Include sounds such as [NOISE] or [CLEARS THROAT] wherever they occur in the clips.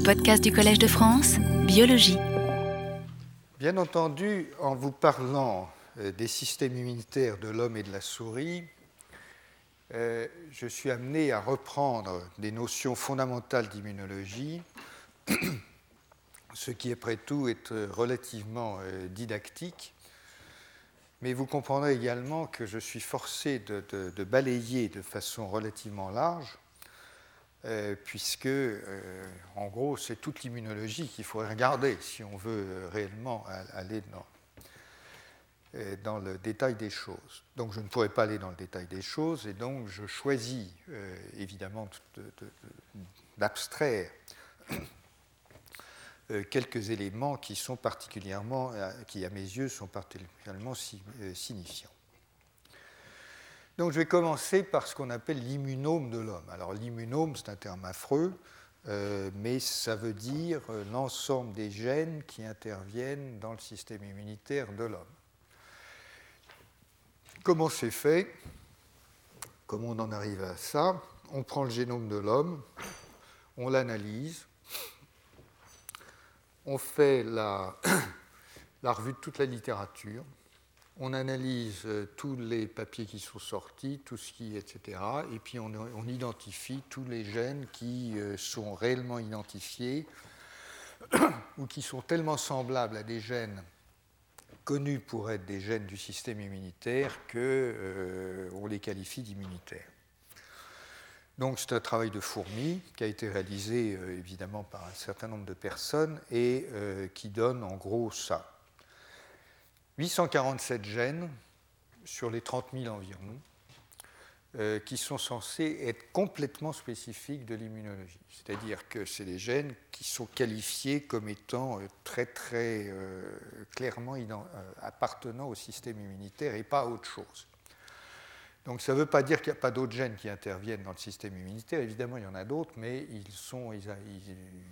Les podcasts du Collège de France, biologie. Bien entendu, en vous parlant euh, des systèmes immunitaires de l'homme et de la souris, euh, je suis amené à reprendre des notions fondamentales d'immunologie, [CLEARS THROAT] ce qui, après tout, est relativement euh, didactique. Mais vous comprendrez également que je suis forcé de, balayer de façon relativement large, euh, puisque, en gros, c'est toute l'immunologie qu'il faudrait regarder si on veut réellement aller dans, euh, le détail des choses. Donc je ne pourrais pas aller dans le détail des choses et donc je choisis euh, évidemment d'abstraire [COUGHS] euh, quelques éléments qui sont particulièrement, qui à mes yeux sont particulièrement signifiants. Donc je vais commencer par ce qu'on appelle l'immunome de l'homme. Alors l'immunome, c'est un terme affreux, mais ça veut dire l'ensemble des gènes qui interviennent dans le système immunitaire de l'homme. Comment c'est fait? Comment on en arrive à ça On prend le génome de l'homme, on l'analyse, on fait la, [COUGHS] revue de toute la littérature, on analyse euh, tous les papiers qui sont sortis, tout ce qui, etc. Et puis on, identifie tous les gènes qui euh, sont réellement identifiés [CLEARS THROAT] ou qui sont tellement semblables à des gènes connus pour être des gènes du système immunitaire qu'on euh, les qualifie d'immunitaires. Donc c'est un travail de fourmi qui a été réalisé évidemment par un certain nombre de personnes et qui donne en gros ça. 847 gènes sur les 30 000 environ euh, qui sont censés être complètement spécifiques de l'immunologie. C'est-à-dire que c'est des gènes qui sont qualifiés comme étant euh, très très euh, clairement appartenant au système immunitaire et pas à autre chose. Donc ça ne veut pas dire qu'il n'y a pas d'autres gènes qui interviennent dans le système immunitaire. Évidemment, il y en a d'autres, mais ils sont, ils,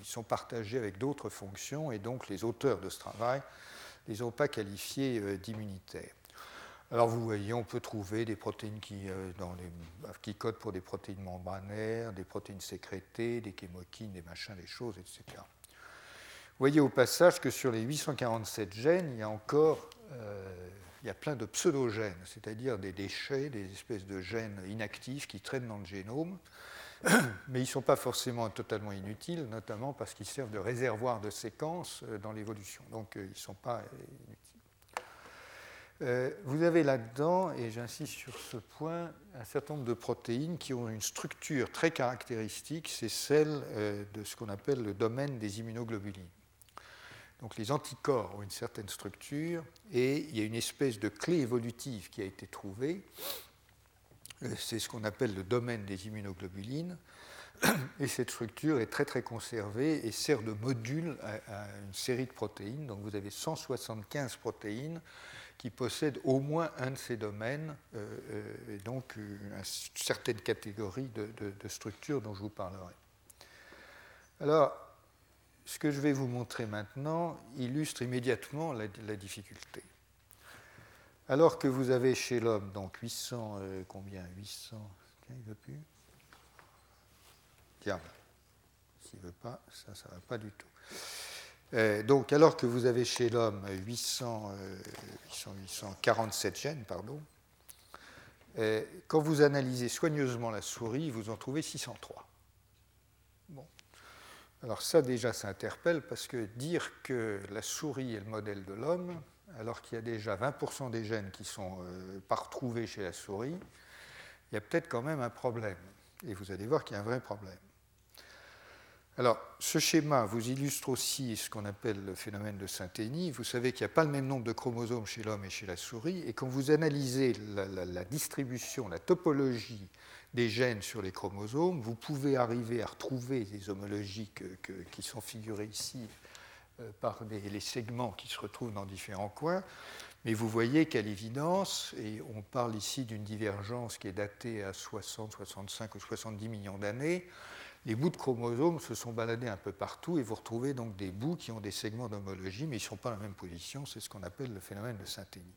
sont partagés avec d'autres fonctions et donc les auteurs de ce travail les ont pas qualifiés d'immunitaires. Alors vous voyez, on peut trouver des protéines qui, euh, codent pour des protéines membranaires, des protéines sécrétées, des chémokines, des machins, des choses, etc. Vous voyez au passage que sur les 847 gènes, il y a encore euh, il y a plein de pseudogènes, c'est-à-dire des déchets, des espèces de gènes inactifs qui traînent dans le génome, [COUGHS] mais ils ne sont pas forcément totalement inutiles, notamment parce qu'ils servent de réservoir de séquences euh, dans l'évolution. Donc ils ne sont pas inutiles. Euh, vous avez là-dedans, et j'insiste sur ce point, un certain nombre de protéines qui ont une structure très caractéristique, c'est celle euh, de ce qu'on appelle le domaine des immunoglobulines. Donc les anticorps ont une certaine structure et il y a une espèce de clé évolutive qui a été trouvée. Euh, c'est ce qu'on appelle le domaine des immunoglobulines. Et cette structure est très très conservée et sert de module à, une série de protéines. Donc vous avez 175 protéines qui possèdent au moins un de ces domaines, euh, euh, et donc une, certaine catégorie de, structures dont je vous parlerai. Alors, ce que je vais vous montrer maintenant illustre immédiatement la, difficulté. Alors que vous avez chez l'homme donc 800, euh, combien? 800, tiens, il veut plus Tiens, s'il ne veut pas, ça, ça ne va pas du tout. Euh, donc, alors que vous avez chez l'homme 800, 847 euh, gènes, pardon, quand vous analysez soigneusement la souris, vous en trouvez 603. Bon. Alors ça déjà, ça interpelle parce que dire que la souris est le modèle de l'homme, alors qu'il y a déjà 20% des gènes qui sont pas retrouvés chez la souris, il y a peut-être quand même un problème. Et vous allez voir qu'il y a un vrai problème. Alors, ce schéma vous illustre aussi ce qu'on appelle le phénomène de synthénie. Vous savez qu'il n'y a pas le même nombre de chromosomes chez l'homme et chez la souris, et quand vous analysez la, distribution, la topologie des gènes sur les chromosomes, vous pouvez arriver à retrouver des homologies qui sont figurées ici euh, par les segments qui se retrouvent dans différents coins. Mais vous voyez qu'à l'évidence, et on parle ici d'une divergence qui est datée à 60, 65 ou 70 millions d'années, les bouts de chromosomes se sont baladés un peu partout et vous retrouvez donc des bouts qui ont des segments d'homologie, mais ils ne sont pas à la même position. C'est ce qu'on appelle le phénomène de synthénie.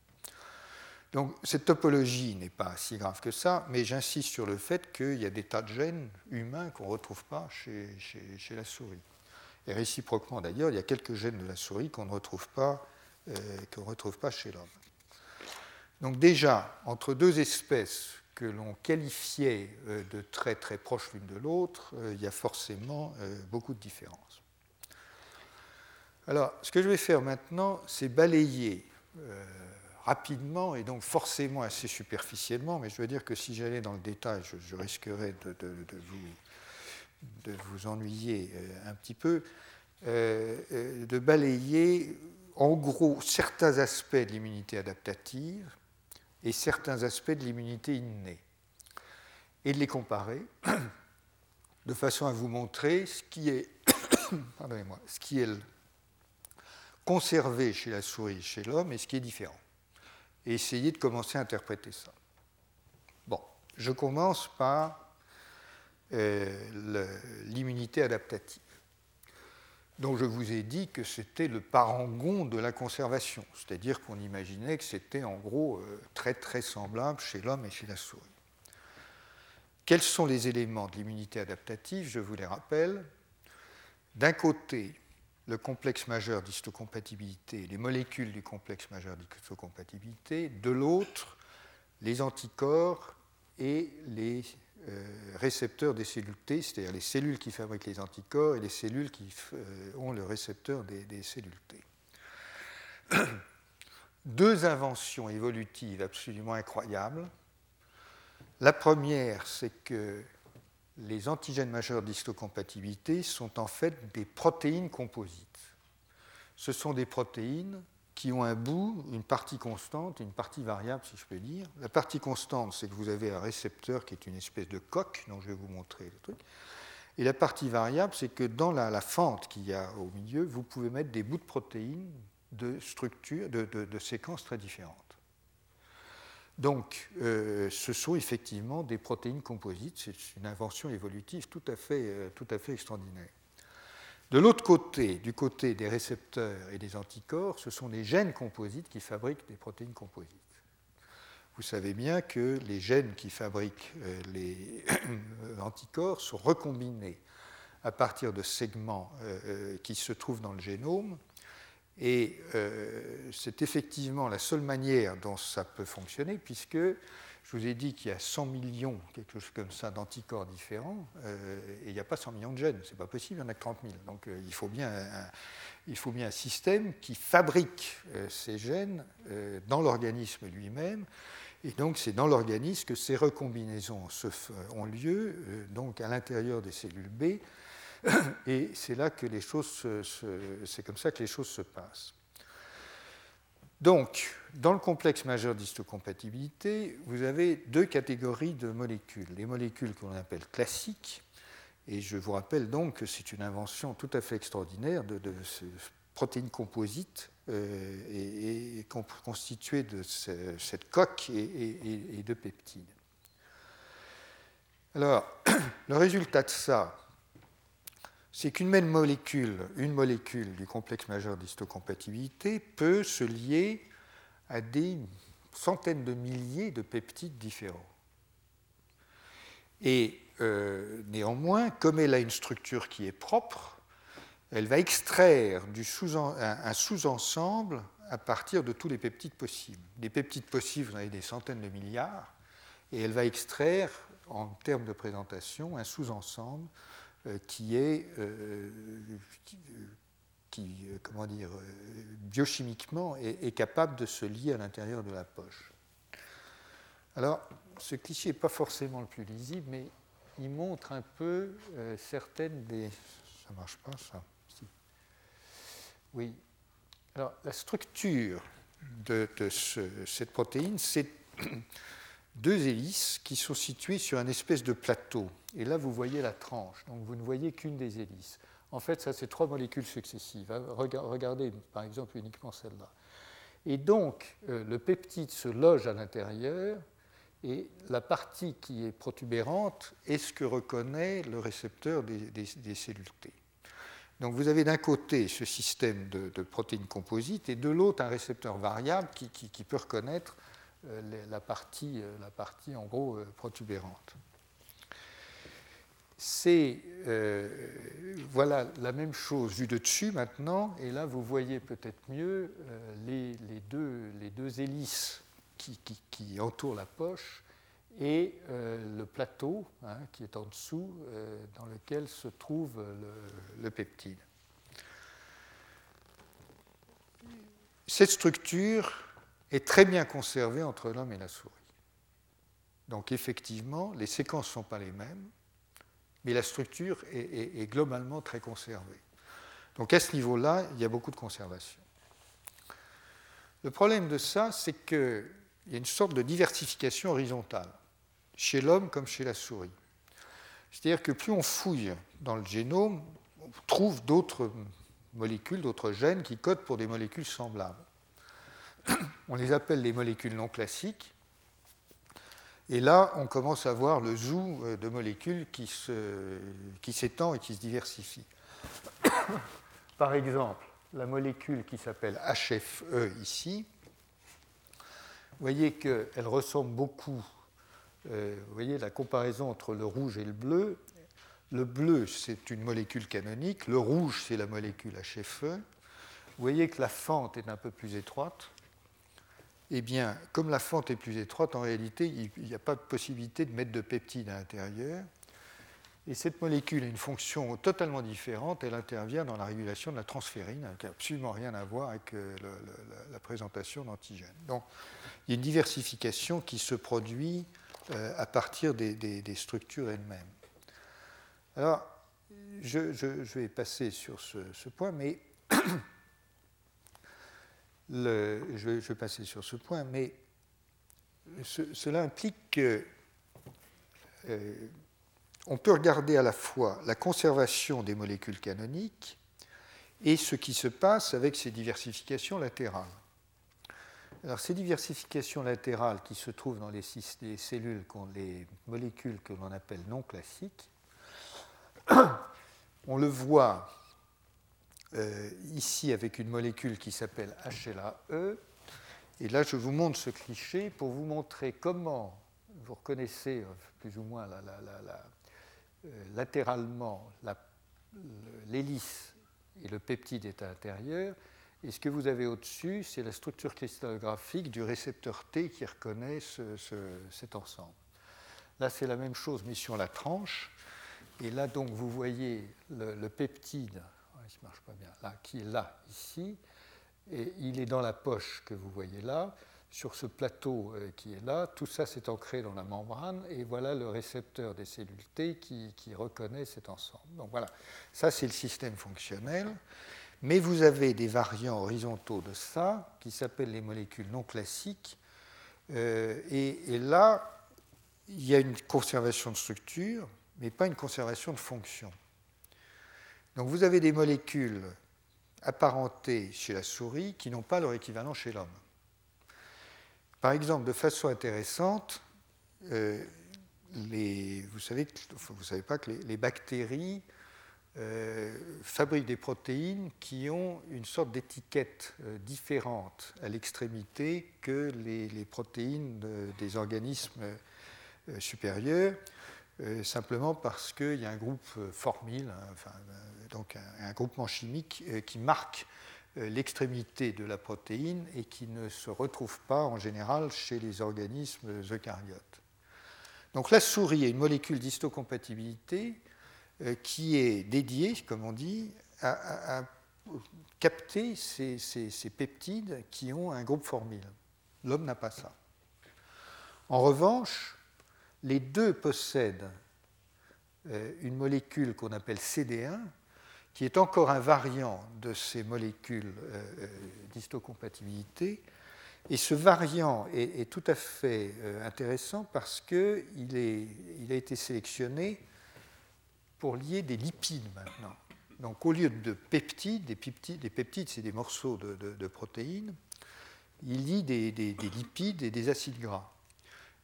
Donc cette topologie n'est pas si grave que ça, mais j'insiste sur le fait qu'il y a des tas de gènes humains qu'on ne retrouve pas chez, la souris. Et réciproquement d'ailleurs, il y a quelques gènes de la souris qu'on ne retrouve pas, euh, retrouve pas chez l'homme. Donc déjà, entre deux espèces que l'on qualifiait euh, de très très proches l'une de l'autre, euh, il y a forcément beaucoup de différences. Alors, ce que je vais faire maintenant, c'est balayer rapidement et donc forcément assez superficiellement, mais je veux dire que si j'allais dans le détail, je, risquerais de, vous, de, vous, ennuyer euh, un petit peu, euh, euh, de balayer en gros certains aspects de l'immunité adaptative et certains aspects de l'immunité innée, et de les comparer [COUGHS] de façon à vous montrer ce qui est, [COUGHS] pardonnez-moi, ce qui est conservé chez la souris et chez l'homme et ce qui est différent et essayer de commencer à interpréter ça. Bon, je commence par l'immunité adaptative. Donc je vous ai dit que c'était le parangon de la conservation, c'est-à-dire qu'on imaginait que c'était en gros euh, très très semblable chez l'homme et chez la souris. Quels sont les éléments de l'immunité adaptative? Je vous les rappelle. D'un côté, le complexe majeur d'histocompatibilité, les molécules du complexe majeur d'histocompatibilité, de l'autre, les anticorps et les euh, récepteurs des cellules T, c'est-à-dire les cellules qui fabriquent les anticorps et les cellules qui euh, ont le récepteur des, des cellules T. [COUGHS] Deux inventions évolutives absolument incroyables. La première, c'est que les antigènes majeurs d'histocompatibilité sont en fait des protéines composites. Ce sont des protéines qui ont un bout, une partie constante une partie variable, si je peux dire. La partie constante, c'est que vous avez un récepteur qui est une espèce de coque, dont je vais vous montrer le truc. Et la partie variable, c'est que dans la, fente qu'il y a au milieu, vous pouvez mettre des bouts de protéines de structures, de séquences très différentes. Donc, euh, ce sont effectivement des protéines composites. C'est une invention évolutive tout à fait, euh, tout à fait extraordinaire. De l'autre côté, du côté des récepteurs et des anticorps, ce sont les gènes composites qui fabriquent des protéines composites. Vous savez bien que les gènes qui fabriquent euh, les [COUGHS] anticorps sont recombinés à partir de segments qui se trouvent dans le génome et euh, c'est effectivement la seule manière dont ça peut fonctionner, puisque je vous ai dit qu'il y a 100 millions, quelque chose comme ça, d'anticorps différents, euh, et il n'y a pas 100 millions de gènes, c'est pas possible, il y en a que 30 000. Donc euh, il, faut bien un, il faut bien un système qui fabrique ces gènes dans l'organisme lui-même, et donc c'est dans l'organisme que ces recombinaisons ont lieu, donc à l'intérieur des cellules B, [COUGHS] Et c'est là que les choses, c'est comme ça que les choses se passent. Donc, dans le complexe majeur d'histocompatibilité, vous avez deux catégories de molécules. Les molécules qu'on appelle classiques, et je vous rappelle donc que c'est une invention tout à fait extraordinaire de, protéines composites euh, et, constituées de cette coque et de peptides. Alors, [CLEARS THROAT] le résultat de ça, c'est qu'une même molécule, une molécule du complexe majeur d'histocompatibilité peut se lier à des centaines de milliers de peptides différents. Et euh, néanmoins, comme elle a une structure qui est propre, elle va extraire sous un sous-ensemble à partir de tous les peptides possibles. Des peptides possibles, vous en avez des centaines de milliards, et elle va extraire, en termes de présentation, un sous-ensemble qui est, euh, qui, euh, comment dire, biochimiquement est, capable de se lier à l'intérieur de la poche. Alors, ce cliché n'est pas forcément le plus lisible, mais il montre un peu certaines des. Ça marche pas, ça Oui. Alors, la structure de, cette protéine, c'est [CLEARS THROAT] deux hélices qui sont situées sur un espèce de plateau. Et là, vous voyez la tranche, donc vous ne voyez qu'une des hélices. En fait, ça, c'est trois molécules successives. Hein. Regardez, par exemple, uniquement celle-là. Et donc, euh, le peptide se loge à l'intérieur, et la partie qui est protubérante est ce que reconnaît le récepteur des, cellules T. Donc vous avez d'un côté ce système de, protéines composites et de l'autre un récepteur variable qui, peut reconnaître euh, la, partie, euh, la partie en gros protubérante. C'est euh, voilà la même chose vue de dessus maintenant, et là vous voyez peut-être mieux euh, les, deux, les, deux, hélices qui, qui, entourent la poche et euh, le plateau hein, qui est en dessous dans lequel se trouve le, le, peptide. Cette structure est très bien conservée entre l'homme et la souris. Donc effectivement, les séquences ne sont pas les mêmes mais la structure est, globalement très conservée. Donc à ce niveau-là, il y a beaucoup de conservation. Le problème de ça, c'est qu'il y a une sorte de diversification horizontale, chez l'homme comme chez la souris. C'est-à-dire que plus on fouille dans le génome, on trouve d'autres molécules, d'autres gènes qui codent pour des molécules semblables. On les appelle les molécules non classiques, et là, on commence à voir le zoo euh, de molécules qui s'étend et qui se diversifie. [COUGHS] Par exemple, la molécule qui s'appelle HFE ici, vous voyez qu'elle ressemble beaucoup, euh, vous voyez la comparaison entre le rouge et le bleu. Le bleu, c'est une molécule canonique, le rouge, c'est la molécule HFE. Vous voyez que la fente est un peu plus étroite eh bien, comme la fente est plus étroite, en réalité, il n'y a pas de possibilité de mettre de peptide à l'intérieur. Et cette molécule a une fonction totalement différente. Elle intervient dans la régulation de la transférine, qui n'a absolument rien à voir avec euh, la présentation d'antigènes. Donc, il y a une diversification qui se produit euh, à partir des, structures elles-mêmes. Alors, je, vais passer sur ce, ce point, mais je, vais, passer sur ce point, mais cela implique que euh, on peut regarder à la fois la conservation des molécules canoniques et ce qui se passe avec ces diversifications latérales. Alors ces diversifications latérales qui se trouvent dans les, les cellules, les molécules que l'on appelle non classiques, [COUGHS] on le voit euh, ici avec une molécule qui s'appelle HLA-E. Et là, je vous montre ce cliché pour vous montrer comment vous reconnaissez euh, plus ou moins euh, latéralement l'hélice et le peptide est à l'intérieur. Et ce que vous avez au-dessus, c'est la structure cristallographique du récepteur T qui reconnaît cet ensemble. Là, c'est la même chose, mais sur la tranche. Et là, donc, vous voyez le peptide qui marche pas bien, là, qui est là, ici, et il est dans la poche que vous voyez là, sur ce plateau euh, qui est là, tout ça s'est ancré dans la membrane, et voilà le récepteur des cellules T qui, reconnaît cet ensemble. Donc voilà, ça c'est le système fonctionnel, mais vous avez des variants horizontaux de ça, qui s'appellent les molécules non classiques, euh, et là, il y a une conservation de structure, mais pas une conservation de fonction. Donc vous avez des molécules apparentées chez la souris qui n'ont pas leur équivalent chez l'homme. Par exemple, de façon intéressante, euh, vous savez, savez pas que les, bactéries euh, fabriquent des protéines qui ont une sorte d'étiquette euh, différente à l'extrémité que les, protéines des organismes supérieurs. Simplement parce qu'il y a un groupe formyle, hein, euh, donc un, groupement chimique qui marque l'extrémité de la protéine et qui ne se retrouve pas en général chez les organismes eucaryotes. Donc la souris est une molécule d'histocompatibilité qui est dédiée, comme on dit, à, capter ces, ces, peptides qui ont un groupe formyle. L'homme n'a pas ça. En revanche, les deux possèdent euh, une molécule qu'on appelle CD1, qui est encore un variant de ces molécules euh, euh, d'histocompatibilité. Et ce variant est, tout à fait intéressant parce qu'il il a été sélectionné pour lier des lipides maintenant. Donc au lieu de peptides, des peptides, des peptides c'est des morceaux de, protéines, il lie des, des, lipides et des acides gras.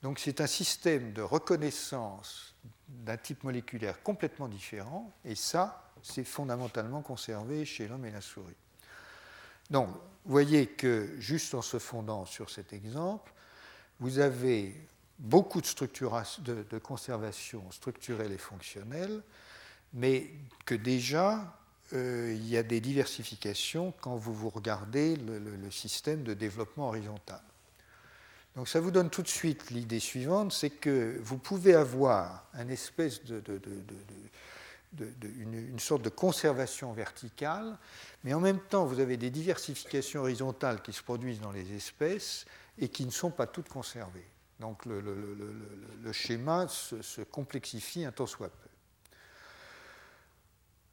Donc c'est un système de reconnaissance d'un type moléculaire complètement différent, et ça, c'est fondamentalement conservé chez l'homme et la souris. Donc, vous voyez que juste en se fondant sur cet exemple, vous avez beaucoup de, de, conservation structurelle et fonctionnelle, mais que déjà, euh, il y a des diversifications quand vous, vous regardez le, système de développement horizontal. Donc ça vous donne tout de suite l'idée suivante, c'est que vous pouvez avoir une espèce de, une, sorte de conservation verticale, mais en même temps vous avez des diversifications horizontales qui se produisent dans les espèces et qui ne sont pas toutes conservées. Donc le, schéma se, complexifie un tant soit peu.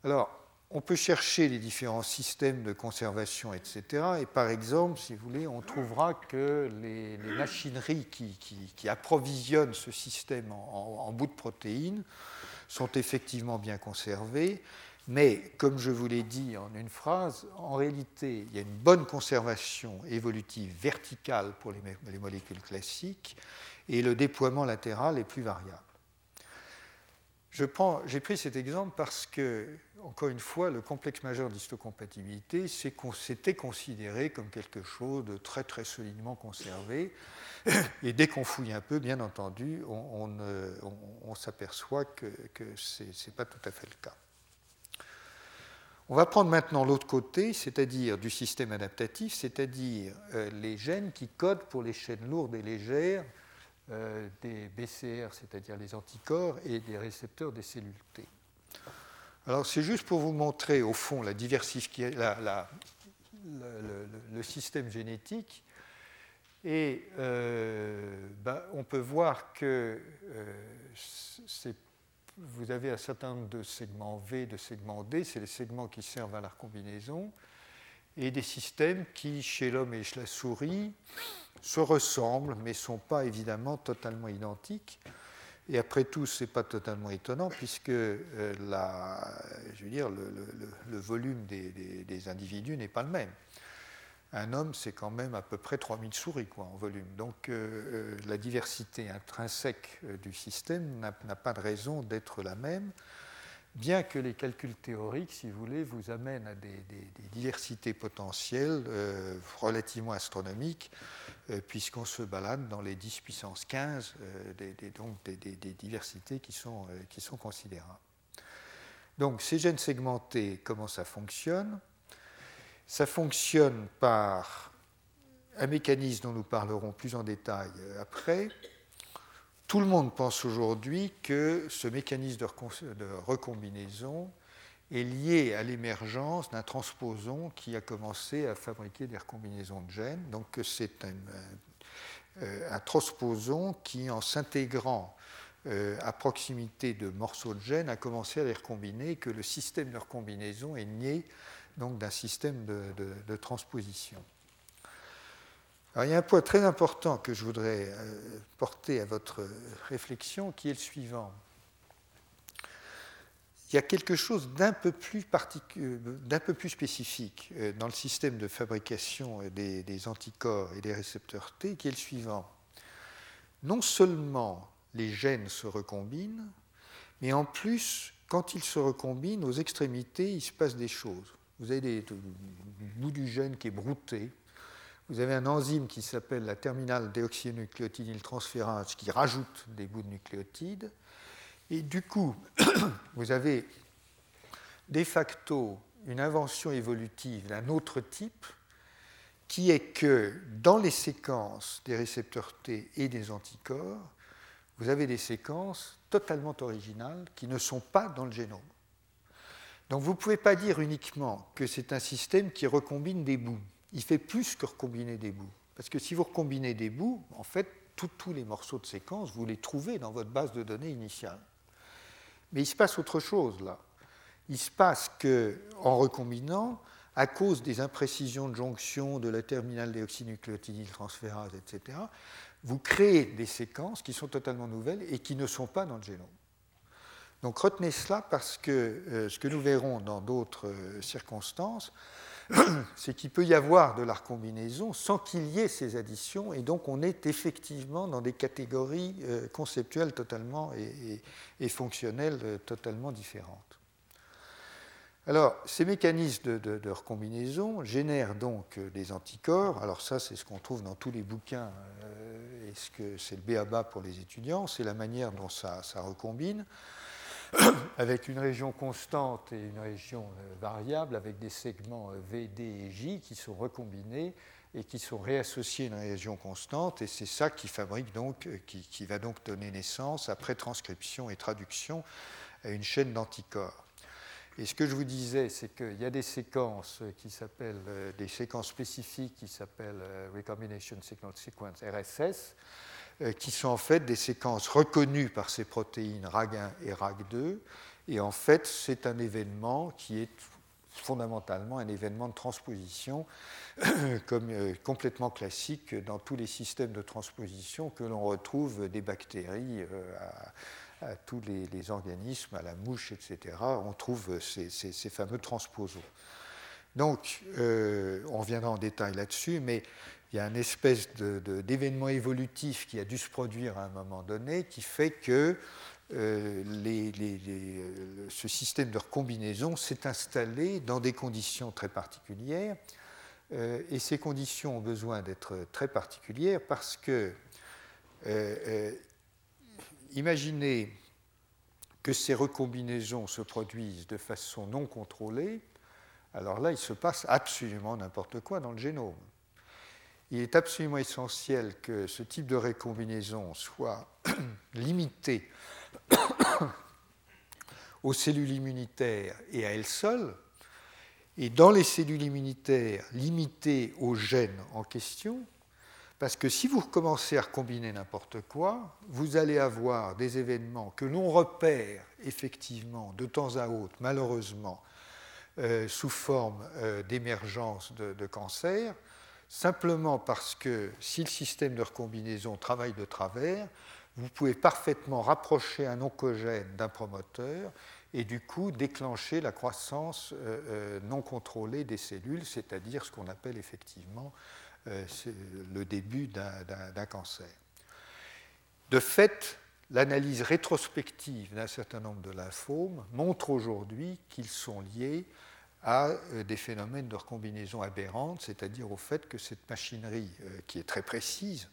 Alors, on peut chercher les différents systèmes de conservation, etc. Et par exemple, si vous voulez, on trouvera que les, machineries qui, approvisionnent ce système en, en, bout de protéines sont effectivement bien conservées. Mais, comme je vous l'ai dit en une phrase, en réalité, il y a une bonne conservation évolutive verticale pour les, molécules classiques et le déploiement latéral est plus variable. J'ai pris cet exemple parce que, encore une fois, le complexe majeur d'histocompatibilité s'était considéré comme quelque chose de très très solidement conservé. Et dès qu'on fouille un peu, bien entendu, on, s'aperçoit que, ce n'est pas tout à fait le cas. On va prendre maintenant l'autre côté, c'est-à-dire du système adaptatif, c'est-à-dire euh, les gènes qui codent pour les chaînes lourdes et légères euh, des BCR, c'est-à-dire les anticorps, et des récepteurs des cellules T. Alors c'est juste pour vous montrer au fond la diversification, le, système génétique. Et euh, ben, on peut voir que c'est vous avez un certain nombre de segments V, de segments D, c'est les segments qui servent à la recombinaison, et des systèmes qui, chez l'homme et chez la souris, se ressemblent, mais ne sont pas évidemment totalement identiques. Et après tout, ce n'est pas totalement étonnant, puisque euh, je veux dire, le, volume des individus n'est pas le même un homme, c'est quand même à peu près 3000 souris quoi, en volume. Donc euh, euh, la diversité intrinsèque euh, du système n'a pas de raison d'être la même, bien que les calculs théoriques, si vous voulez, vous amènent à des, diversités potentielles relativement astronomiques, puisqu'on se balade dans les 10 puissance 15, des, donc des, diversités qui sont, qui sont considérables. Donc ces gènes segmentés, comment ça fonctionne? Ça fonctionne par un mécanisme dont nous parlerons plus en détail euh, après. Tout le monde pense aujourd'hui que ce mécanisme de recombinaison est lié à l'émergence d'un transposon qui a commencé à fabriquer des recombinaisons de gènes. Donc c'est un, euh, un, transposon qui, en s'intégrant euh, à proximité de morceaux de gènes, a commencé à les recombiner, que le système de recombinaison est né donc d'un système de, transposition. il y a un point très important que je voudrais euh, porter à votre réflexion qui est le suivant. Il y a quelque chose d'un peu, plus spécifique euh, dans le système de fabrication des anticorps et des récepteurs T qui est le suivant. Non seulement les gènes se recombinent, mais en plus, quand ils se recombinent, aux extrémités, il se passe des choses vous avez des, bout du gène qui est brouté, vous avez un enzyme qui s'appelle la terminale déoxynucléotidyltransférase qui rajoute des bouts de nucléotides, et du coup, [COUGHS] vous avez de facto une invention évolutive d'un autre type, qui est que dans les séquences des récepteurs T et des anticorps, vous avez des séquences totalement originales qui ne sont pas dans le génome. Donc vous ne pouvez pas dire uniquement que c'est un système qui recombine des bouts. Il fait plus que recombiner des bouts. Parce que si vous recombinez des bouts, en fait, tous les morceaux de séquence, vous les trouvez dans votre base de données initiale. Mais il se passe autre chose là. Il se passe que, en recombinant, à cause des imprécisions de jonction de la terminale déoxynucléotidyltransférase, etc., vous créez des séquences qui sont totalement nouvelles et qui ne sont pas dans le génome. Donc retenez cela parce que euh, ce que nous verrons dans d'autres euh, circonstances, [CLEARS THROAT] c'est qu'il peut y avoir de la recombinaison sans qu'il y ait ces additions, et donc on est effectivement dans des catégories euh, conceptuelles totalement et, fonctionnelles totalement différentes. Alors, ces mécanismes de, recombinaison génèrent donc des anticorps. Alors ça, c'est ce qu'on trouve dans tous les bouquins, et ce que c'est le BABA pour les étudiants, c'est la manière dont ça, ça, recombine, [COUGHS] avec une région constante et une région variable, avec des segments V, D et J qui sont recombinés et qui sont réassociés à une région constante, et c'est ça qui fabrique donc, qui, qui va donc donner naissance, après transcription et traduction, à une chaîne d'anticorps. Et ce que je vous disais, c'est qu'il y a des séquences qui s'appellent, euh, des séquences spécifiques qui s'appellent euh, Recombination Signal Sequence, RSS, euh, qui sont en fait des séquences reconnues par ces protéines RAG1 et RAG2. Et en fait, c'est un événement qui est fondamentalement un événement de transposition [COUGHS] comme complètement classique dans tous les systèmes de transposition que l'on retrouve des bactéries à, à tous les, organismes, à la mouche, etc., on trouve ces, fameux transposons. Donc, euh, on reviendra en détail là-dessus, mais il y a une espèce d'événement évolutif qui a dû se produire à un moment donné qui fait que euh, euh, ce système de recombinaison s'est installé dans des conditions très particulières. et ces conditions ont besoin d'être très particulières parce que imaginez que ces recombinaisons se produisent de façon non contrôlée, alors là, il se passe absolument n'importe quoi dans le génome. Il est absolument essentiel que ce type de recombinaison soit [CLEARS THROAT] limité aux cellules immunitaires et à elles seules, et dans les cellules immunitaires limitées aux gènes en question, parce que si vous recommencez à combiner n'importe quoi, vous allez avoir des événements que l'on repère effectivement de temps à autre, malheureusement, euh, sous forme euh, d'émergence de, cancer, simplement parce que si le système de recombinaison travaille de travers, vous pouvez parfaitement rapprocher un oncogène d'un promoteur et du coup déclencher la croissance euh, non contrôlée des cellules, c'est-à-dire ce qu'on appelle effectivement euh, le début d'un cancer. De fait, l'analyse rétrospective d'un certain nombre de lymphomes montre aujourd'hui qu'ils sont liés à euh, des phénomènes de recombinaison aberrante, c'est-à-dire au fait que cette machinerie, euh, qui est très précise,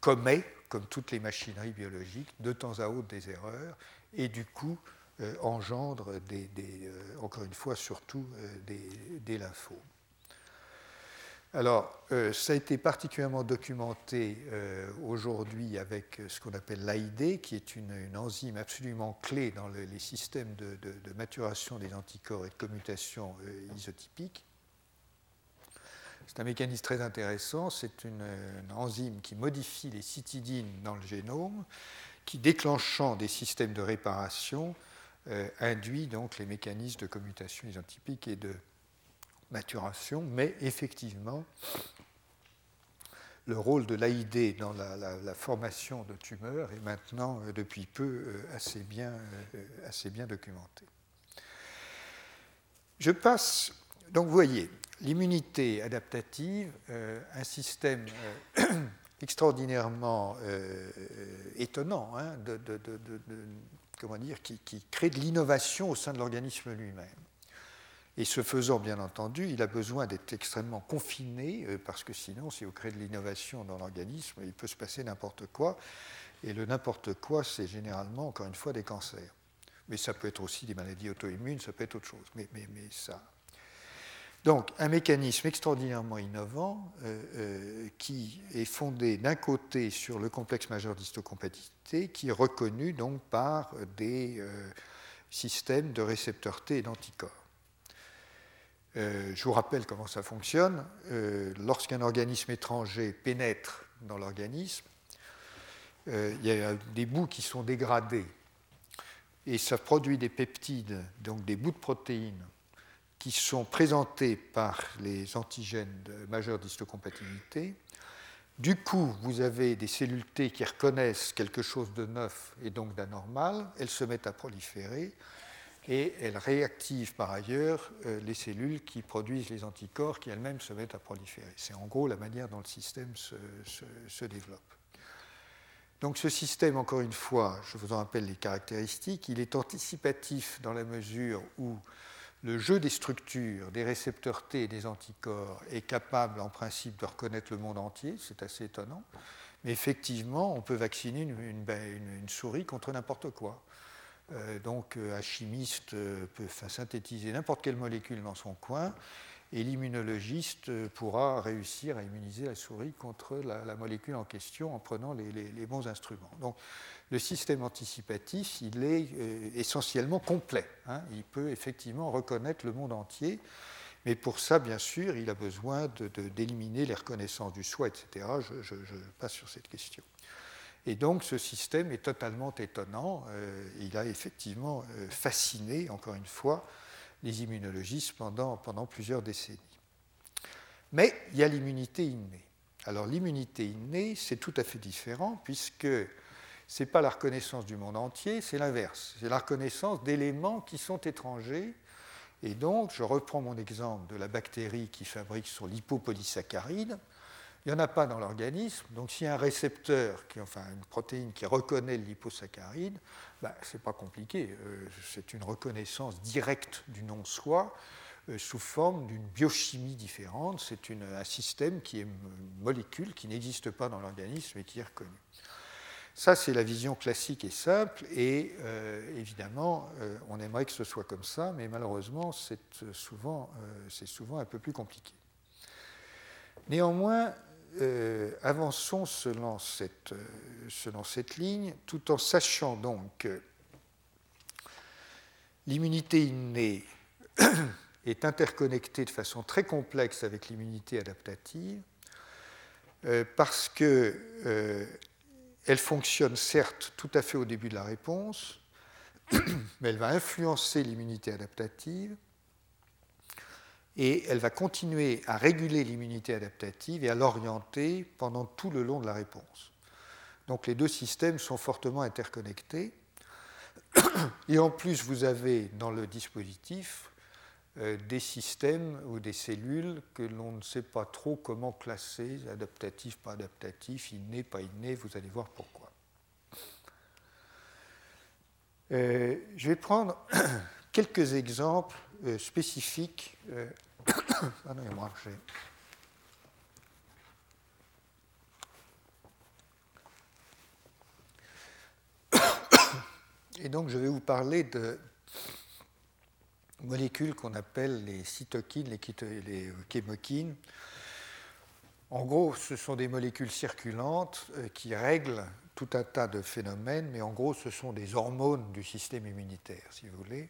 commet, comme toutes les machineries biologiques, de temps à autre des erreurs, et du coup engendre, des, encore une fois, surtout des, des lymphomes. Alors, euh, ça a été particulièrement documenté euh, aujourd'hui avec ce qu'on appelle l'AID, qui est une, enzyme absolument clé dans les systèmes de, maturation des anticorps et de commutation euh, isotypique. C'est un mécanisme très intéressant. C'est une, une, enzyme qui modifie les cytidines dans le génome, qui, déclenchant des systèmes de réparation, induit donc les mécanismes de commutation isotypique et de maturation, mais effectivement, le rôle de l'AID dans la, formation de tumeurs est maintenant, euh, depuis peu, euh, assez bien, euh, assez bien documenté. Je passe, donc vous voyez, l'immunité adaptative, un système [CLEARS THROAT] extraordinairement étonnant, hein, comment dire, qui crée de l'innovation au sein de l'organisme lui-même. Et ce faisant, bien entendu, il a besoin d'être extrêmement confiné, euh, parce que sinon, si vous créez de l'innovation dans l'organisme, il peut se passer n'importe quoi. Et le n'importe quoi, c'est généralement, encore une fois, des cancers. Mais ça peut être aussi des maladies auto-immunes, ça peut être autre chose. Mais, ça. Donc, un mécanisme extraordinairement innovant euh, euh, qui est fondé d'un côté sur le complexe majeur d'histocompatibilité, qui est reconnu donc par des systèmes de récepteurs T et d'anticorps. Euh, je vous rappelle comment ça fonctionne. Euh, lorsqu'un organisme étranger pénètre dans l'organisme, euh, il y a des bouts qui sont dégradés et ça produit des peptides, donc des bouts de protéines qui sont présentés par les antigènes de majeure d'histocompatibilité. Du coup, vous avez des cellules T qui reconnaissent quelque chose de neuf et donc d'anormal, elles se mettent à proliférer et elle réactive par ailleurs euh, les cellules qui produisent les anticorps qui elles-mêmes se mettent à proliférer. C'est en gros la manière dont le système se, développe. Donc ce système, encore une fois, je vous en rappelle les caractéristiques, il est anticipatif dans la mesure où le jeu des structures, des récepteurs T et des anticorps est capable en principe de reconnaître le monde entier, c'est assez étonnant, Mais effectivement, on peut vacciner une, ben, souris contre n'importe quoi. Euh, donc, un chimiste peut synthétiser n'importe quelle molécule dans son coin et l'immunologiste pourra réussir à immuniser la souris contre la, molécule en question en prenant les, bons instruments. Donc, le système anticipatif, il est euh, essentiellement complet. Hein. Il peut effectivement reconnaître le monde entier, mais pour ça, bien sûr, il a besoin d'éliminer les reconnaissances du soi, etc. Je, passe sur cette question. Et donc, ce système est totalement étonnant. Euh, il a effectivement euh, fasciné, encore une fois, les immunologistes pendant, pendant plusieurs décennies. Mais il y a l'immunité innée. Alors l'immunité innée, c'est tout à fait différent puisque ce n'est pas la reconnaissance du monde entier, c'est l'inverse. C'est la reconnaissance d'éléments qui sont étrangers. Et donc, je reprends mon exemple de la bactérie qui fabrique son lipopolysaccharide. Il n'y en a pas dans l'organisme. Donc, s'il y a un récepteur, enfin une protéine qui reconnaît le liposaccharide, ben, ce n'est pas compliqué. Euh, c'est une reconnaissance directe du non-soi euh, sous forme d'une biochimie différente. C'est un système qui est une molécule qui n'existe pas dans l'organisme et qui est reconnue. Ça, c'est la vision classique et simple, et euh, évidemment, on aimerait que ce soit comme ça, mais malheureusement, c'est souvent un peu plus compliqué. Néanmoins, euh, avançons selon cette, euh, selon cette, ligne, tout en sachant donc que l'immunité innée [CLEARS THROAT] est interconnectée de façon très complexe avec l'immunité adaptative, euh, parce qu'elle elle fonctionne certes tout à fait au début de la réponse, [CLEARS THROAT] mais elle va influencer l'immunité adaptative, et elle va continuer à réguler l'immunité adaptative et à l'orienter pendant tout le long de la réponse. Donc les deux systèmes sont fortement interconnectés. [CLEARS THROAT] Et en plus, vous avez dans le dispositif euh, des systèmes ou des cellules que l'on ne sait pas trop comment classer, adaptatif, pas adaptatif, inné, pas inné, vous allez voir pourquoi. Euh, je vais prendre [CLEARS THROAT] quelques exemples euh, spécifiques Pardonnez-moi, Et donc, je vais vous parler de molécules qu'on appelle les cytokines, les, les chémokines. En gros, ce sont des molécules circulantes euh, qui règlent tout un tas de phénomènes, mais en gros, ce sont des hormones du système immunitaire, si vous voulez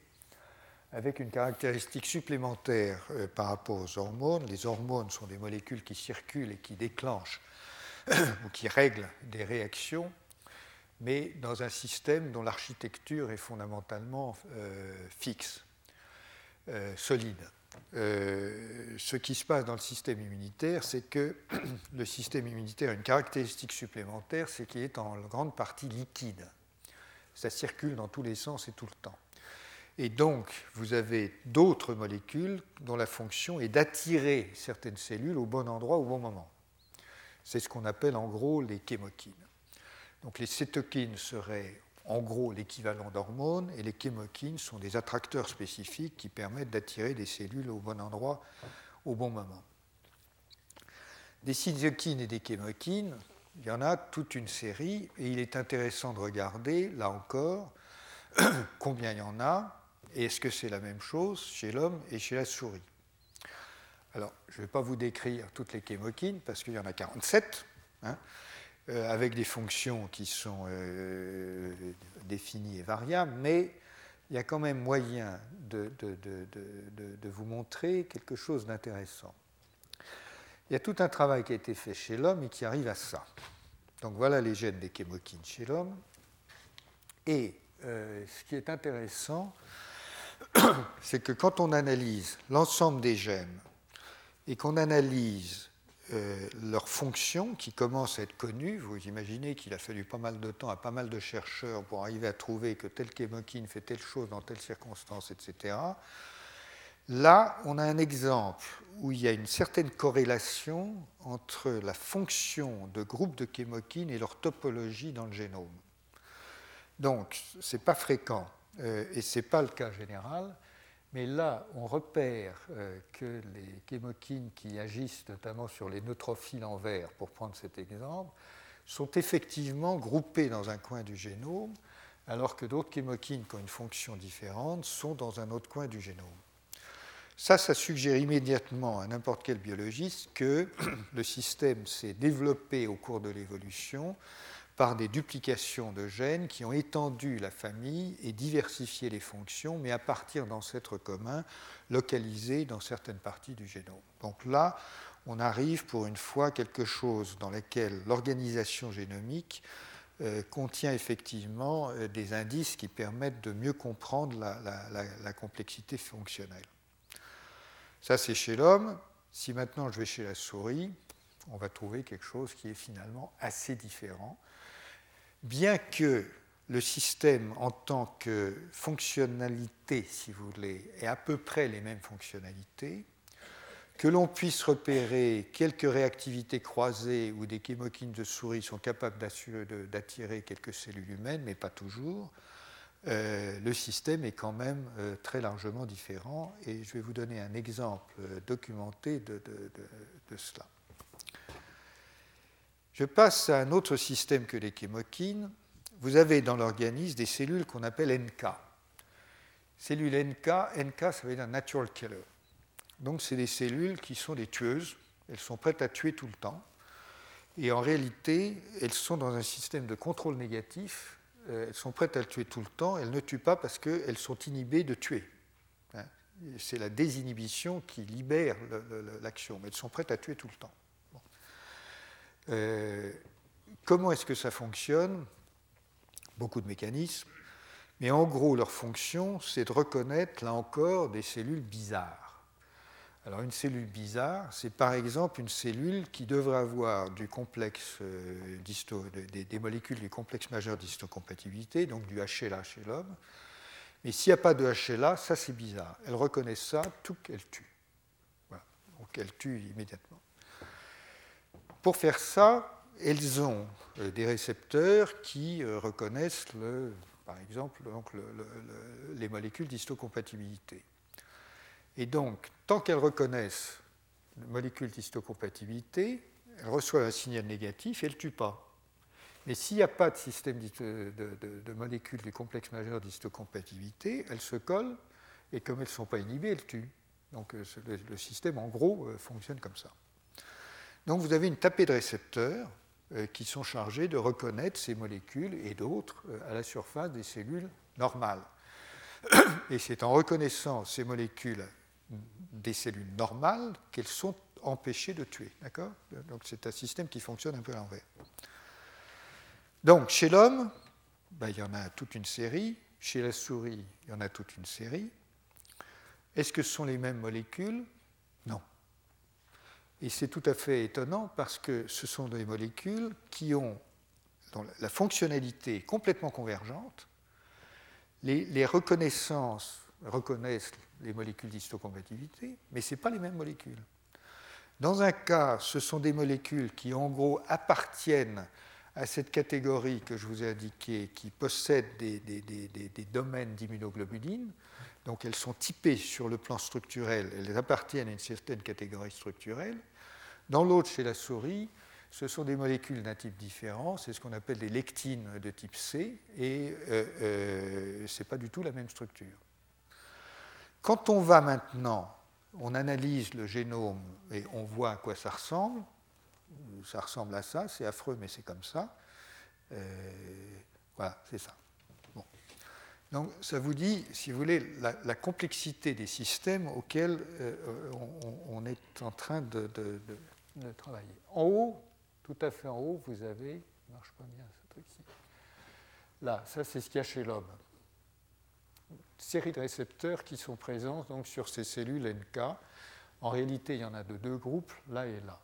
avec une caractéristique supplémentaire euh, par rapport aux hormones. Les hormones sont des molécules qui circulent et qui déclenchent [COUGHS] ou qui règlent des réactions, mais dans un système dont l'architecture est fondamentalement euh, fixe, euh, solide. ce qui se passe dans le système immunitaire, c'est que [COUGHS] le système immunitaire a une caractéristique supplémentaire, c'est qu'il est en grande partie liquide. Ça circule dans tous les sens et tout le temps. Et donc, vous avez d'autres molécules dont la fonction est d'attirer certaines cellules au bon endroit au bon moment. C'est ce qu'on appelle en gros les chémokines. Donc les cytokines seraient en gros l'équivalent d'hormones et les chémokines sont des attracteurs spécifiques qui permettent d'attirer des cellules au bon endroit au bon moment. Des cytokines et des chémokines, il y en a toute une série et il est intéressant de regarder, là encore, [COUGHS] combien il y en a est-ce que c'est la même chose chez l'homme et chez la souris? Alors, je ne vais pas vous décrire toutes les chémokines parce qu'il y en a 47, hein, euh, avec des fonctions qui sont euh, définies et variables, mais il y a quand même moyen de, de vous montrer quelque chose d'intéressant. Il y a tout un travail qui a été fait chez l'homme et qui arrive à ça. Donc voilà les gènes des chémokines chez l'homme. Et euh, ce qui est intéressant, [COUGHS] c'est que quand on analyse l'ensemble des gènes et qu'on analyse euh, leurs fonctions qui commencent à être connues, vous imaginez qu'il a fallu pas mal de temps à pas mal de chercheurs pour arriver à trouver que telle chémokine fait telle chose dans telle circonstance, etc. Là, on a un exemple où il y a une certaine corrélation entre la fonction de groupes de chémokines et leur topologie dans le génome. Donc, ce n'est pas fréquent et ce n'est pas le cas général. Mais là, on repère euh, que les chémokines qui agissent notamment sur les neutrophiles en vert, pour prendre cet exemple, sont effectivement groupés dans un coin du génome, alors que d'autres chémokines qui ont une fonction différente sont dans un autre coin du génome. Ça, ça suggère immédiatement à n'importe quel biologiste que [CLEARS THROAT] le système s'est développé au cours de l'évolution par des duplications de gènes qui ont étendu la famille et diversifié les fonctions, mais à partir d'ancêtres communs localisés dans certaines parties du génome. Donc là, on arrive pour une fois quelque chose dans lequel l'organisation génomique euh, contient effectivement euh, des indices qui permettent de mieux comprendre la complexité fonctionnelle. Ça, c'est chez l'homme. Si maintenant je vais chez la souris, on va trouver quelque chose qui est finalement assez différent bien que le système en tant que fonctionnalité, si vous voulez, ait à peu près les mêmes fonctionnalités, que l'on puisse repérer quelques réactivités croisées où des chémokines de souris sont capables d'attirer quelques cellules humaines, mais pas toujours, euh, le système est quand même euh, très largement différent. Et je vais vous donner un exemple euh, documenté de cela. Je passe à un autre système que les chémokines. Vous avez dans l'organisme des cellules qu'on appelle NK. Cellules NK, NK ça veut dire natural killer. Donc c'est des cellules qui sont des tueuses, elles sont prêtes à tuer tout le temps. Et en réalité, elles sont dans un système de contrôle négatif, euh, elles sont prêtes à tuer tout le temps, elles ne tuent pas parce qu'elles sont inhibées de tuer. Hein? C'est la désinhibition qui libère l'action, mais elles sont prêtes à tuer tout le temps. Euh, comment est-ce que ça fonctionne? Beaucoup de mécanismes. Mais en gros, leur fonction, c'est de reconnaître, là encore, des cellules bizarres. Alors une cellule bizarre, c'est par exemple une cellule qui devrait avoir euh, des, molécules du complexe majeur d'histocompatibilité, donc du HLA chez l'homme. Mais s'il n'y a pas de HLA, ça c'est bizarre. Elle reconnaît ça, tout qu'elle tue. Donc elle tue immédiatement. Pour faire ça, elles ont euh, des récepteurs qui euh, reconnaissent, par exemple, les molécules d'histocompatibilité. Et donc, tant qu'elles reconnaissent les molécules d'histocompatibilité, elles reçoivent un signal négatif et elles ne tuent pas. Mais s'il n'y a pas de système de, molécules du complexe majeur d'histocompatibilité, elles se collent et comme elles ne sont pas inhibées, elles tuent. Donc euh, le système, en gros, fonctionne comme ça. Donc vous avez une tapée de récepteurs euh, qui sont chargés de reconnaître ces molécules et d'autres euh, à la surface des cellules normales. [CLEARS THROAT] Et c'est en reconnaissant ces molécules des cellules normales qu'elles sont empêchées de tuer. D'accord? Donc c'est un système qui fonctionne un peu à l'envers. Donc chez l'homme, ben, il y en a toute une série. Chez la souris, il y en a toute une série. Est-ce que ce sont les mêmes molécules? Et c'est tout à fait étonnant parce que ce sont des molécules qui ont la fonctionnalité complètement convergente. Les, reconnaissances reconnaissent les molécules d'histocompatibilité, mais ce n'est pas les mêmes molécules. Dans un cas, ce sont des molécules qui, en gros, appartiennent à cette catégorie que je vous ai indiquée, qui possèdent des, domaines d'immunoglobuline. Donc elles sont typées sur le plan structurel, elles appartiennent à une certaine catégorie structurelle. Dans l'autre, chez la souris, ce sont des molécules d'un type différent, c'est ce qu'on appelle des lectines de type C, et euh, euh, ce n'est pas du tout la même structure. Quand on va maintenant, on analyse le génome et on voit à quoi ça ressemble, ça ressemble à ça, c'est affreux mais c'est comme ça, euh, voilà, c'est ça. Donc ça vous dit, si vous voulez, la, complexité des systèmes auxquels euh, on, est en train de, travailler. En haut, tout à fait en haut, vous avez, ne marche pas bien ce truc-ci. Là, ça c'est ce qu'il y a chez l'homme. Série de récepteurs qui sont présents donc, sur ces cellules NK. En réalité, il y en a de deux groupes, là et là.